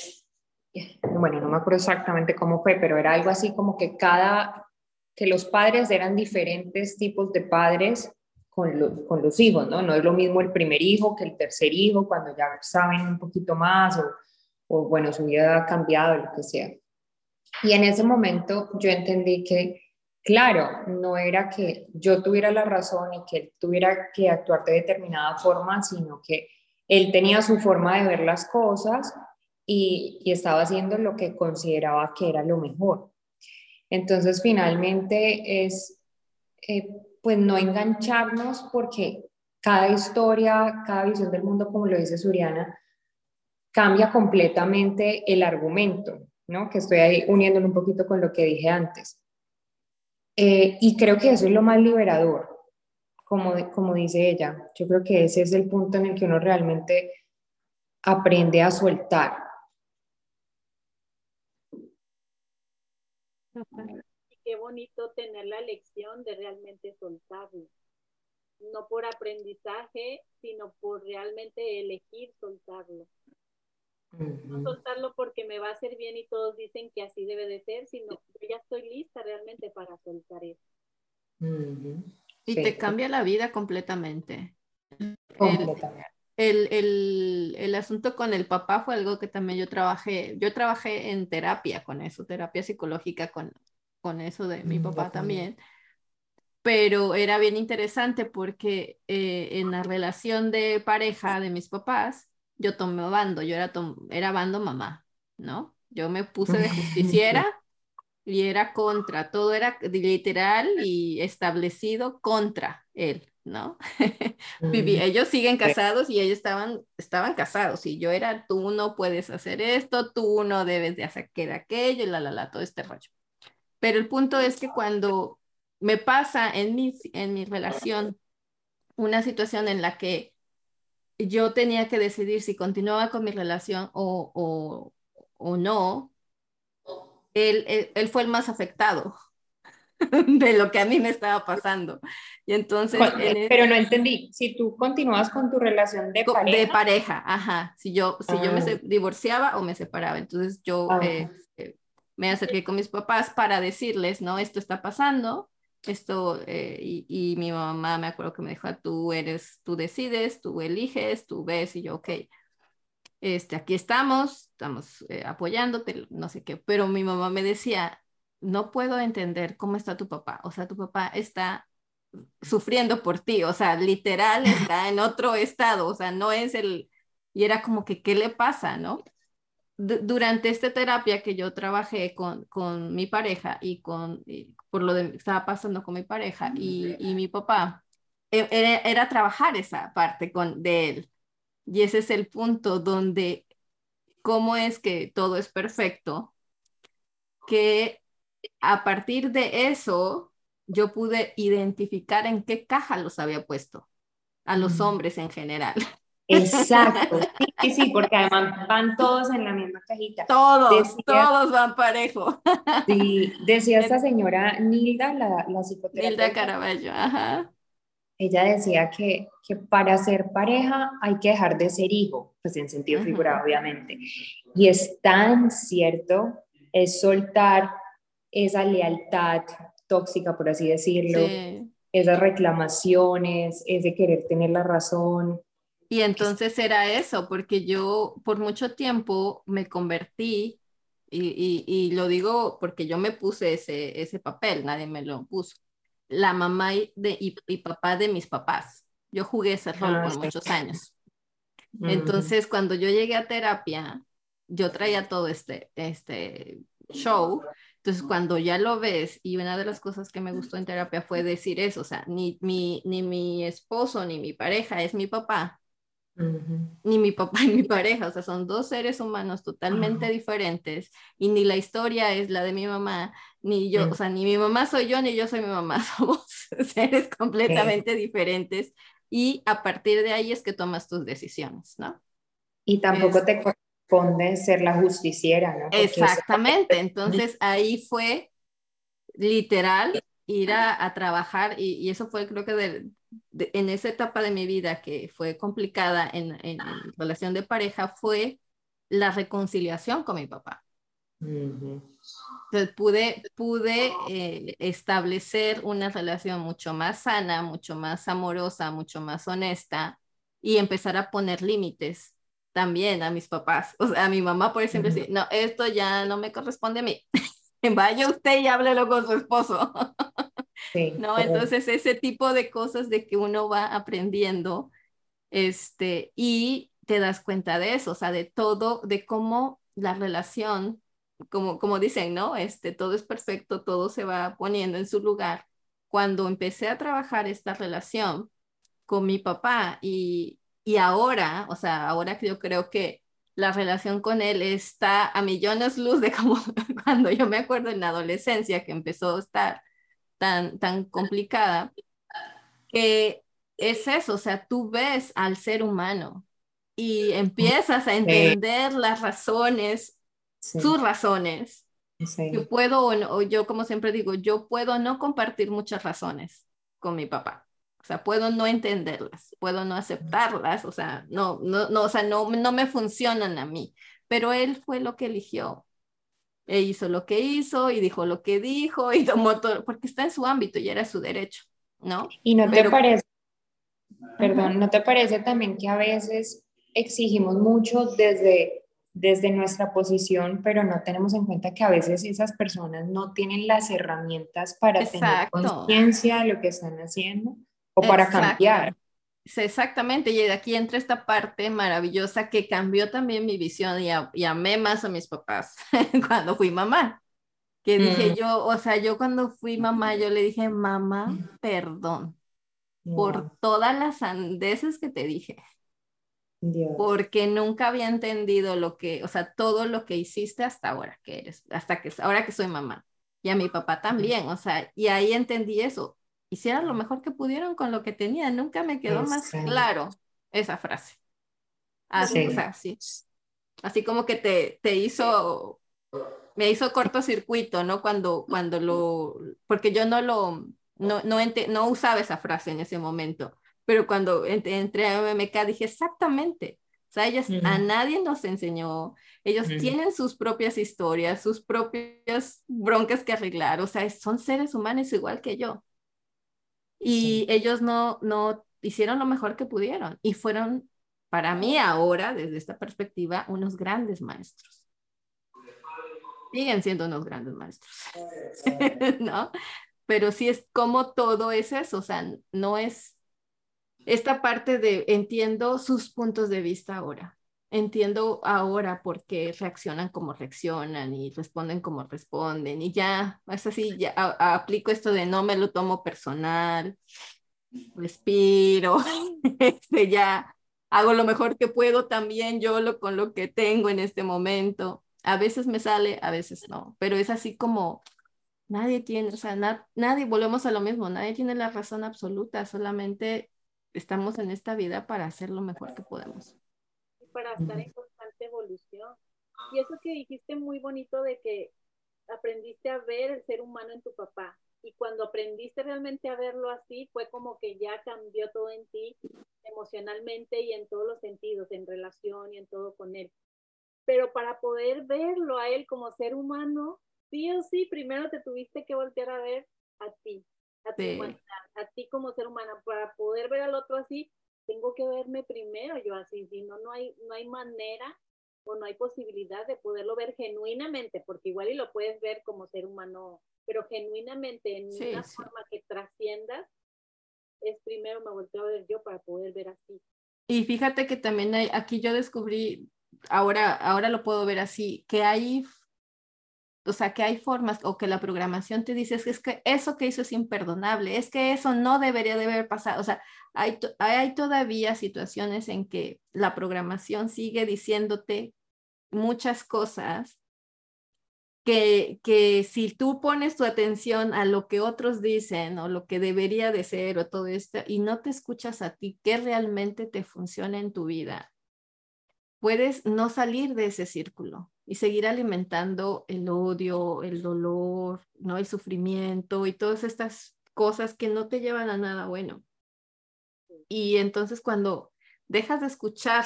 [SPEAKER 6] bueno, no me acuerdo exactamente cómo fue, pero era algo así como que cada, que los padres eran diferentes tipos de padres con, con, los hijos, ¿no? No es lo mismo el primer hijo que el tercer hijo, cuando ya saben un poquito más o, o bueno, su vida ha cambiado, lo que sea. Y en ese momento yo entendí que, claro, no era que yo tuviera la razón y que él tuviera que actuar de determinada forma, sino que él tenía su forma de ver las cosas y, y estaba haciendo lo que consideraba que era lo mejor. Entonces, finalmente es, eh, pues, no engancharnos porque cada historia, cada visión del mundo, como lo dice Suriana, cambia completamente el argumento, ¿no? Que estoy ahí uniéndolo un poquito con lo que dije antes. Eh, y creo que eso es lo más liberador, como, como dice ella. Yo creo que ese es el punto en el que uno realmente aprende a soltar.
[SPEAKER 1] Y qué bonito tener la lección de realmente soltarlo. No por aprendizaje, sino por realmente elegir soltarlo. No soltarlo porque me va a hacer bien y todos dicen que así debe de ser, sino que ya estoy lista realmente para soltar eso.
[SPEAKER 2] Y te cambia la vida completamente. El, el, el, asunto con el papá fue algo que también yo trabajé, yo trabajé en terapia con eso, terapia psicológica con, con eso de mi mm, papá también. Pero era bien interesante porque eh, en la relación de pareja de mis papás, yo tomé bando, yo era, era bando mamá, ¿no? Yo me puse de justiciera [LAUGHS] y era contra, todo era literal y establecido contra él, ¿no? [LAUGHS] ellos siguen casados y ellos estaban, estaban casados y yo era, tú no puedes hacer esto, tú no debes de hacer aquello, y la, la, la, todo este rollo. Pero el punto es que cuando me pasa en mi, en mi relación una situación en la que yo tenía que decidir si continuaba con mi relación o, no, él, él, fue el más afectado [LAUGHS] de lo que a mí me estaba pasando. Y entonces...
[SPEAKER 6] Pero no entendí, si tú continuabas con tu relación de pareja.
[SPEAKER 2] De pareja, ajá. Si yo, si yo me ah. divorciaba o me separaba. Entonces yo eh, eh, me acerqué con mis papás para decirles, no, esto está pasando esto, eh, y, mi mamá me acuerdo que me dijo, tú eres, tú decides, tú eliges, tú ves, y yo, ok, este, aquí estamos, estamos eh, apoyándote, no sé qué, pero mi mamá me decía, no puedo entender cómo está tu papá, o sea, tu papá está sufriendo por ti, o sea, literal [LAUGHS] está en otro estado, o sea, no es el, y era como que, ¿qué le pasa, no? Durante esta terapia que yo trabajé con, con mi pareja y con, por lo que estaba pasando con mi pareja y, y mi papá, e, era, era, trabajar esa parte con, de él. Y ese es el punto donde, cómo es que todo es perfecto, que a partir de eso, yo pude identificar en qué caja los había puesto a los hombres en general.
[SPEAKER 6] Exacto, [LAUGHS] sí, sí, porque además van todos en la misma cajita.
[SPEAKER 2] Todos, todos van parejo. [LAUGHS]
[SPEAKER 6] Sí, decía esta señora Nilda, la, la psicoterapeuta.
[SPEAKER 2] Nilda Caraballo, ajá.
[SPEAKER 6] Ella decía que, que, para ser pareja hay que dejar de ser hijo, pues en sentido figurado, obviamente. Y es tan cierto, es soltar esa lealtad tóxica, por así decirlo, esas reclamaciones, ese querer tener la razón.
[SPEAKER 2] Y entonces era eso, porque yo por mucho tiempo me convertí, y, y, lo digo porque yo me puse ese, ese papel, nadie me lo puso, la mamá y, de, y, papá de mis papás. Yo jugué ese rol ah, por muchos años. Entonces, cuando yo llegué a terapia, yo traía todo este, este show. Entonces, cuando ya lo ves, y una de las cosas que me gustó en terapia fue decir eso, o sea, ni mi, ni mi esposo ni mi pareja es mi papá, ni mi papá [LAUGHS] ni mi pareja, o sea, son dos seres humanos totalmente diferentes, y ni la historia es la de mi mamá, ni yo, o sea, ni mi mamá soy yo, ni yo soy mi mamá, [LAUGHS] somos seres completamente diferentes, y a partir de ahí es que tomas tus decisiones, ¿no?
[SPEAKER 6] Y tampoco te corresponde ser la justiciera, ¿no?
[SPEAKER 2] Exactamente, entonces [LAUGHS] ahí fue literal ir a, trabajar y, eso fue creo que de, en esa etapa de mi vida que fue complicada en, en, relación de pareja fue la reconciliación con mi papá. Entonces pude, pude eh, establecer una relación mucho más sana, mucho más amorosa, mucho más honesta y empezar a poner límites también a mis papás. O sea, a mi mamá, por ejemplo, decir, no, esto ya no me corresponde a mí. [LAUGHS] [LAUGHS] Vaya usted y háblelo con su esposo. [LAUGHS] Sí, ¿No? Entonces, ese tipo de cosas de que uno va aprendiendo este, y te das cuenta de eso, o sea, de todo, de cómo la relación, como, como dicen, ¿no? Este, todo es perfecto, todo se va poniendo en su lugar. Cuando empecé a trabajar esta relación con mi papá y, y ahora, o sea, ahora que yo creo que la relación con él está a millones luz de como [LAUGHS] cuando yo me acuerdo en la adolescencia que empezó a estar tan, tan complicada, que es eso, o sea, tú ves al ser humano y empiezas a entender las razones, sus razones. Yo puedo, o yo como siempre digo, yo puedo no compartir muchas razones con mi papá, o sea, puedo no entenderlas, puedo no aceptarlas, o sea, no, no, no, o sea, no, no me funcionan a mí, pero él fue lo que eligió. E hizo lo que hizo y dijo lo que dijo y tomó todo, porque está en su ámbito y era su derecho, ¿no?
[SPEAKER 6] Y no te parece, perdón, ¿no te parece también que a veces exigimos mucho desde, desde nuestra posición, pero no tenemos en cuenta que a veces esas personas no tienen las herramientas para tener conciencia de lo que están haciendo? Para cambiar.
[SPEAKER 2] Exactamente, y de aquí entra esta parte maravillosa que cambió también mi visión y, a, y amé más a mis papás [LAUGHS] cuando fui mamá. Que dije mm. yo, o sea, yo cuando fui mamá, yo le dije, mamá, perdón por todas las andeses que te dije. Porque nunca había entendido lo que, o sea, todo lo que hiciste hasta ahora que eres, hasta que ahora que soy mamá. Y a mi papá también, o sea, y ahí entendí eso hicieron lo mejor que pudieron con lo que tenían. Nunca me quedó más claro esa frase. Así, así. así como que te, te hizo, me hizo cortocircuito, ¿no? Cuando, cuando lo, porque yo no lo, no, no, no usaba esa frase en ese momento, pero cuando entré a MMK dije exactamente. O sea, ellos, a nadie nos enseñó, ellos tienen sus propias historias, sus propias broncas que arreglar, o sea, son seres humanos igual que yo. Y ellos no, no hicieron lo mejor que pudieron y fueron, para mí ahora, desde esta perspectiva, unos grandes maestros. Siguen siendo unos grandes maestros, [LAUGHS] ¿no? Pero sí es como todo es eso, o sea, no es esta parte de entiendo sus puntos de vista ahora entiendo ahora por qué reaccionan como reaccionan y responden como responden. Y ya, es así, ya aplico esto de no me lo tomo personal, respiro, [LAUGHS] [LAUGHS] este, ya hago lo mejor que puedo también yo lo, con lo que tengo en este momento. A veces me sale, a veces no, pero es así como Nadie tiene, o sea, nadie, volvemos a lo mismo, nadie tiene la razón absoluta, solamente estamos en esta vida para hacer lo mejor que podemos.
[SPEAKER 1] Para estar en constante evolución. Y eso que dijiste muy bonito de que aprendiste a ver el ser humano en tu papá. Y cuando aprendiste realmente a verlo así, fue como que ya cambió todo en ti emocionalmente y en todos los sentidos, en relación y en todo con él. Pero para poder verlo a él como ser humano, sí o sí, primero te tuviste que voltear a ver a ti, a ti, a ti como ser humano. Para poder ver al otro así, tengo que verme primero yo así, si no, no hay, no hay manera o no hay posibilidad de poderlo ver genuinamente, porque igual y lo puedes ver como ser humano, pero genuinamente en una forma que trasciendas, es primero me volteo a ver yo para poder ver así.
[SPEAKER 2] Y fíjate que también hay, aquí yo descubrí, ahora, ahora lo puedo ver así, que hay o sea, que hay formas o que la programación te dice es que, eso que hizo es imperdonable, es que eso no debería de haber pasado. O sea, hay, hay todavía situaciones en que la programación sigue diciéndote muchas cosas que, que si tú pones tu atención a lo que otros dicen o lo que debería de ser o todo esto y no te escuchas a ti, qué realmente te funciona en tu vida, puedes no salir de ese círculo y seguir alimentando el odio, el dolor, ¿no? el sufrimiento y todas estas cosas que no te llevan a nada bueno. Y entonces cuando dejas de escuchar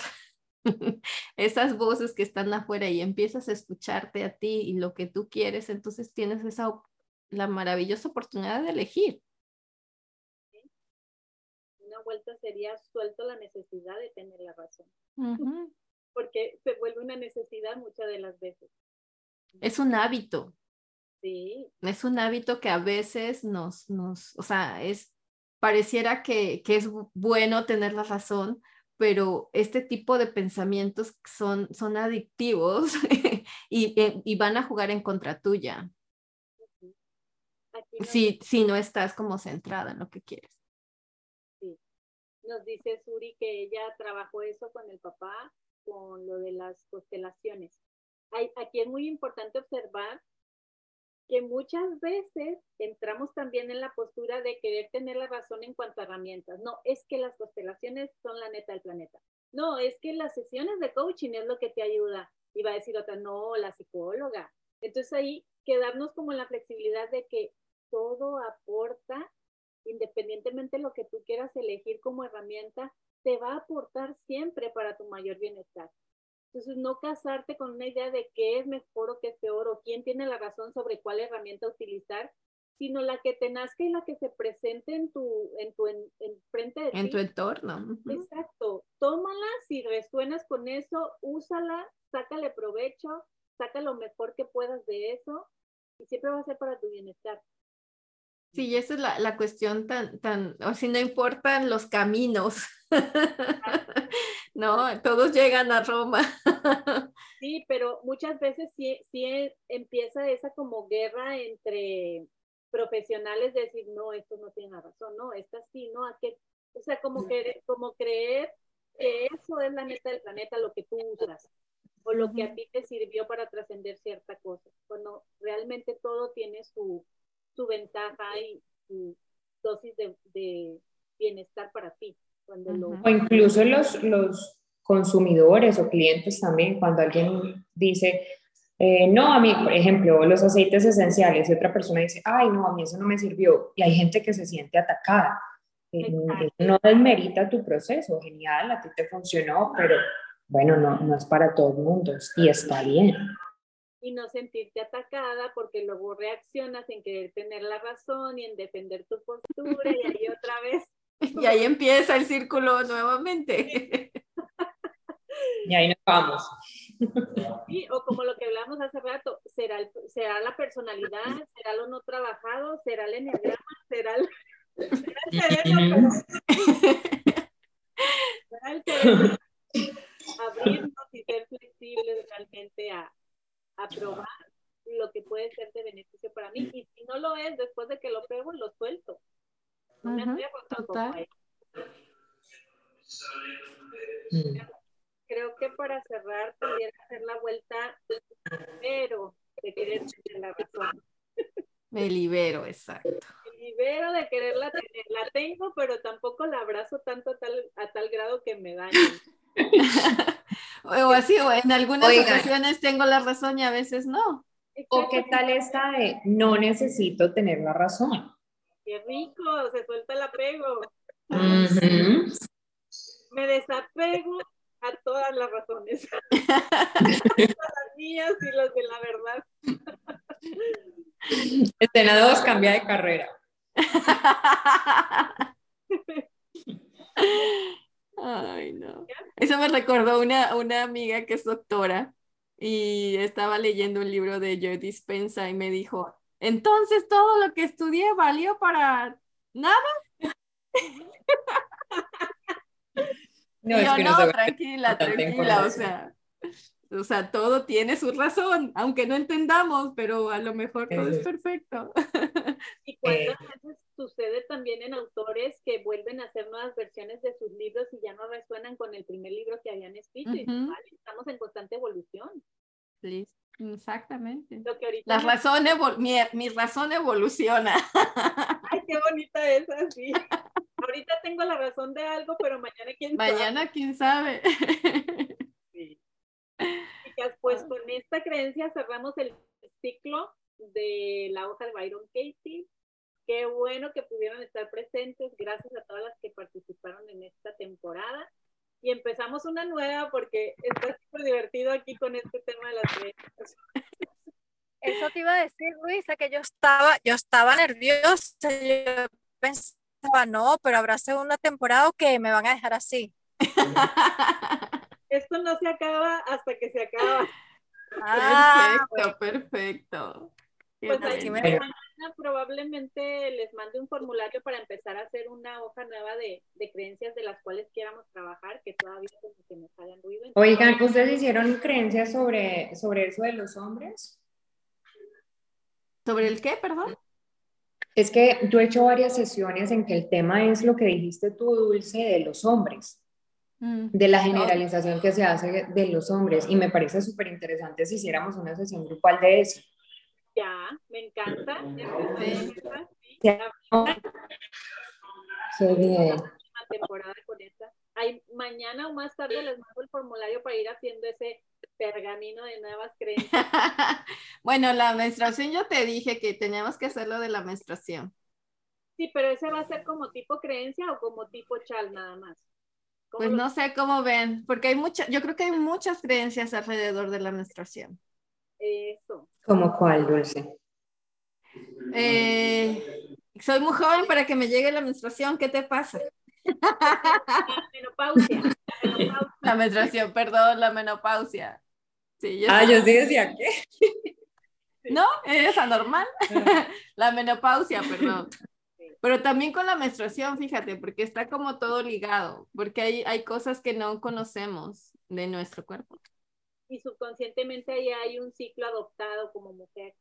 [SPEAKER 2] [LAUGHS] esas voces que están afuera y empiezas a escucharte a ti y lo que tú quieres, entonces tienes esa la maravillosa oportunidad de elegir.
[SPEAKER 1] Una vuelta sería suelto la necesidad de tener la razón porque se vuelve una necesidad muchas de las veces.
[SPEAKER 2] Es un hábito.
[SPEAKER 1] Sí.
[SPEAKER 2] Es un hábito que a veces nos, nos, o sea, es, pareciera que, que es bueno tener la razón, pero este tipo de pensamientos son, son adictivos [LAUGHS] y, y, van a jugar en contra tuya. si, si no estás como centrada en lo que quieres.
[SPEAKER 1] Sí. Nos dice Suri que ella trabajó eso con el papá con lo de las constelaciones. Hay, aquí es muy importante observar que muchas veces entramos también en la postura de querer tener la razón en cuanto a herramientas. No, es que las constelaciones son la neta del planeta. No, es que las sesiones de coaching es lo que te ayuda. Y va a decir otra, no, la psicóloga. Entonces ahí quedarnos como en la flexibilidad de que todo aporta, independientemente de lo que tú quieras elegir como herramienta, te va a aportar siempre para tu mayor bienestar. Entonces, no casarte con una idea de qué es mejor o qué es peor o quién tiene la razón sobre cuál herramienta utilizar, sino la que te nazca y la que se presente en tu, en tu, en, frente de
[SPEAKER 2] en tu entorno.
[SPEAKER 1] Exacto. Tómala, si resuenas con eso, úsala, sácale provecho, saca lo mejor que puedas de eso y siempre va a ser para tu bienestar.
[SPEAKER 2] Sí, esa es la, la, cuestión tan, tan, o si no importan los caminos, [LAUGHS] no, todos llegan a Roma. [LAUGHS]
[SPEAKER 1] sí, pero muchas veces sí, sí empieza esa como guerra entre profesionales de decir, no, esto no tiene razón, no, esta sí, no, a qué, o sea, como, que, como creer que eso es la neta del planeta, lo que tú usas, o lo que a ti te sirvió para trascender cierta cosa, cuando realmente todo tiene su su ventaja y su dosis de, bienestar para ti. Cuando
[SPEAKER 6] O incluso los, los consumidores o clientes también, cuando alguien dice, eh, no, a mí, por ejemplo, los aceites esenciales, y otra persona dice, ay, no, a mí eso no me sirvió, y hay gente que se siente atacada. Eh, no desmerita tu proceso, genial, a ti te funcionó, pero bueno, no, no es para todo el mundo y está bien
[SPEAKER 1] y no sentirte atacada porque luego reaccionas en querer tener la razón y en defender tu postura y ahí [LAUGHS] otra vez.
[SPEAKER 2] Y ahí empieza el círculo nuevamente.
[SPEAKER 6] Y ahí nos vamos.
[SPEAKER 1] Sí, o como lo que hablamos hace rato, ¿será, será la personalidad? ¿Será lo no trabajado? ¿Será el enneagrama? ¿Será el, cerebro? ¿Será el cerebro? Abrirnos y ser flexibles realmente a, a probar lo que puede ser de beneficio para mí. Y si no lo es, después de que lo pruebo, lo suelto. No me total. Mm. Creo que para cerrar pudiera hacer la vuelta, pero de querer tener la razón.
[SPEAKER 2] Me libero, exacto.
[SPEAKER 1] Me libero de quererla tener. La tengo, pero tampoco la abrazo tanto a tal, a tal grado que me dañe. [LAUGHS]
[SPEAKER 2] o así, o en algunas ocasiones tengo la razón y a veces no.
[SPEAKER 6] O qué tal esta de no necesito tener la razón.
[SPEAKER 1] Qué rico, se suelta el apego. Me desapego a todas las razones. [LAUGHS] las mías y las de la verdad.
[SPEAKER 6] Escena 2 cambia de carrera. [LAUGHS]
[SPEAKER 2] Ay, no. Eso me recordó una, una amiga que es doctora y estaba leyendo un libro de Joe Dispensa y me dijo, entonces todo lo que estudié valió para nada. [LAUGHS] No, yo, no, tranquila, tranquila, o sea, o sea, todo tiene su razón, aunque no entendamos, pero a lo mejor todo es perfecto.
[SPEAKER 1] Y [LAUGHS] cuántas veces sucede también en autores que vuelven a hacer nuevas versiones de sus libros y ya no resuenan con el primer libro que habían escrito. estamos en constante evolución.
[SPEAKER 2] Exactamente. La razón mi, mi, razón evoluciona. [LAUGHS]
[SPEAKER 1] Ay, qué bonita es así. Ahorita tengo la razón de algo, pero mañana quién
[SPEAKER 2] sabe. Mañana quién sabe.
[SPEAKER 1] Sí. pues con esta creencia cerramos el ciclo de la hoja de Byron Katie. Qué bueno que pudieron estar presentes. Gracias a todas las que participaron en esta temporada. Y empezamos una nueva porque está súper divertido aquí con este tema de las creencias.
[SPEAKER 5] Eso te iba a decir, Luisa, que yo estaba, yo estaba nerviosa. Yo pensaba, no, pero habrá segunda temporada que me van a dejar así. [LAUGHS]
[SPEAKER 1] Esto no se acaba hasta que se acaba.
[SPEAKER 2] Ah, perfecto, perfecto.
[SPEAKER 1] Pues ahí mañana probablemente les mande un formulario para empezar a hacer una hoja nueva de, de creencias de las cuales quieramos trabajar, que todavía como que nos hayan ruido.
[SPEAKER 6] Oigan, ¿ustedes hicieron creencias sobre, sobre eso de los hombres?
[SPEAKER 2] ¿Sobre el qué, perdón?
[SPEAKER 6] Es que yo he hecho varias sesiones en que el tema es lo que dijiste tú, Dulce, de los hombres. Mm. de la generalización que se hace de los hombres y me parece súper interesante si hiciéramos una sesión grupal de eso.
[SPEAKER 1] Ya, me encanta.
[SPEAKER 6] Qué bien.
[SPEAKER 1] temporada con esta. mañana o más tarde les mando el formulario para ir haciendo ese pergamino de nuevas creencias. [LAUGHS]
[SPEAKER 2] bueno, la menstruación yo te dije que teníamos que hacerlo de la menstruación.
[SPEAKER 1] Sí, pero ese va a ser como tipo creencia o como tipo chal nada más.
[SPEAKER 2] Pues no sé cómo ven, porque hay muchas, yo creo que hay muchas creencias alrededor de la menstruación.
[SPEAKER 1] Eso.
[SPEAKER 6] ¿Como cuál, Dulce?
[SPEAKER 2] Eh, soy muy joven para que me llegue la menstruación, ¿qué te pasa?
[SPEAKER 1] La menopausia.
[SPEAKER 2] La menstruación, perdón, la menopausia.
[SPEAKER 6] Sí, ah, yo sí decía ¿qué?
[SPEAKER 2] No, es anormal. [LAUGHS] la menopausia, perdón. Pero también con la menstruación, fíjate, porque está como todo ligado, porque hay, hay cosas que no conocemos de nuestro cuerpo.
[SPEAKER 1] Y subconscientemente ahí hay un ciclo adoptado como mujer.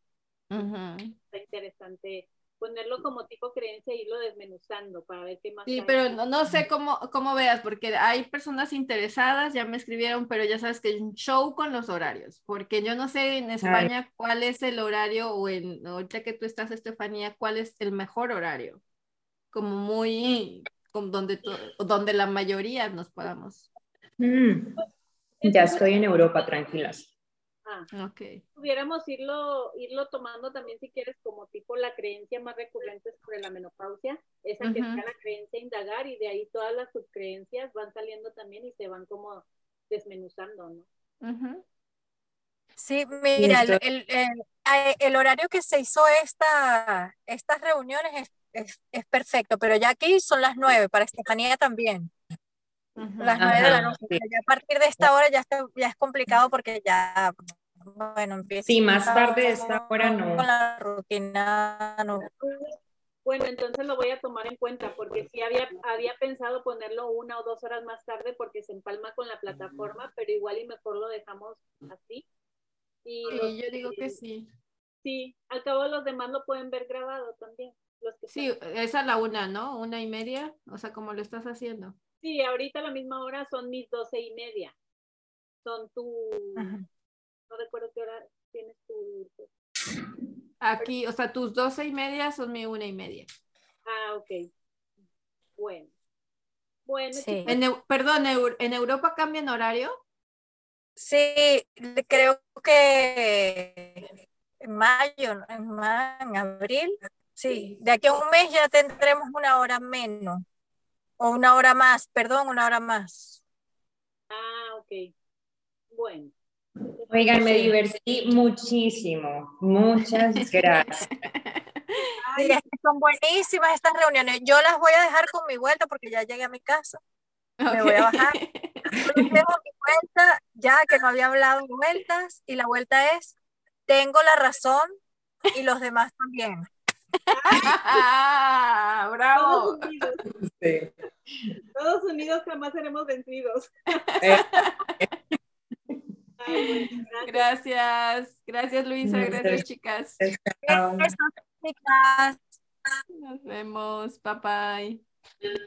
[SPEAKER 1] Está interesante ponerlo como tipo creencia e irlo desmenuzando para ver qué más.
[SPEAKER 2] Sí, pero no, no, sé cómo, cómo veas, porque hay personas interesadas, ya me escribieron, pero ya sabes que hay un show con los horarios, porque yo no sé en España cuál es el horario, o en, ahorita que tú estás, Estefanía, cuál es el mejor horario como muy, donde, donde la mayoría nos podamos.
[SPEAKER 6] Mm. Ya estoy en Europa, tranquilas.
[SPEAKER 1] Ah, ok. Pudiéramos irlo, irlo tomando también si quieres como tipo la creencia más recurrente sobre la menopausia, esa que sea la creencia indagar y de ahí todas las subcreencias van saliendo también y se van como desmenuzando, ¿no?
[SPEAKER 5] Sí, mira, el, el, el, horario que se hizo esta, estas reuniones es es, perfecto, pero ya aquí son las nueve, para Estefanía también. Las nueve de la noche. Ya a partir de esta hora ya, ya es complicado porque ya, bueno, empieza.
[SPEAKER 6] Sí, más tarde de esta hora no.
[SPEAKER 5] Con la rutina no.
[SPEAKER 1] Bueno, entonces lo voy a tomar en cuenta porque sí había, había pensado ponerlo una o dos horas más tarde porque se empalma con la plataforma, pero igual y mejor lo dejamos así.
[SPEAKER 2] Y yo digo que sí.
[SPEAKER 1] Sí, al cabo los demás lo pueden ver grabado también.
[SPEAKER 2] Sí, es a la una, ¿no? Una y media, o sea, como lo estás haciendo.
[SPEAKER 1] Sí, ahorita a la misma hora son mis doce y media. Son tu... No recuerdo qué hora tienes tu...
[SPEAKER 2] Aquí, o sea, tus doce y media son mi una y media.
[SPEAKER 1] Ah, ok. Bueno. Bueno,
[SPEAKER 5] Sí.
[SPEAKER 2] En perdón, ¿en Europa cambian horario?
[SPEAKER 5] Sí, creo que en mayo, en abril, sí, de aquí a un mes ya tendremos una hora menos, o una hora más, perdón, una hora más.
[SPEAKER 1] Ah, ok. Bueno.
[SPEAKER 6] Oigan, me divertí muchísimo. Muchas [LAUGHS] gracias.
[SPEAKER 5] Son buenísimas estas reuniones. Yo las voy a dejar con mi vuelta porque ya llegué a mi casa. Me voy a bajar. Yo tengo mi vuelta, ya que no había hablado en vueltas, y la vuelta es, tengo la razón y los demás también. [LAUGHS]
[SPEAKER 2] ¡Ah, ¡Bravo!
[SPEAKER 6] Sí.
[SPEAKER 1] Todos unidos jamás seremos vencidos.
[SPEAKER 6] Eh.
[SPEAKER 1] Ay, bueno, gracias.
[SPEAKER 2] Gracias, gracias Luisa, gracias
[SPEAKER 6] Gracias.
[SPEAKER 2] chicas.
[SPEAKER 5] Besos, chicas.
[SPEAKER 2] Nos vemos, bye bye.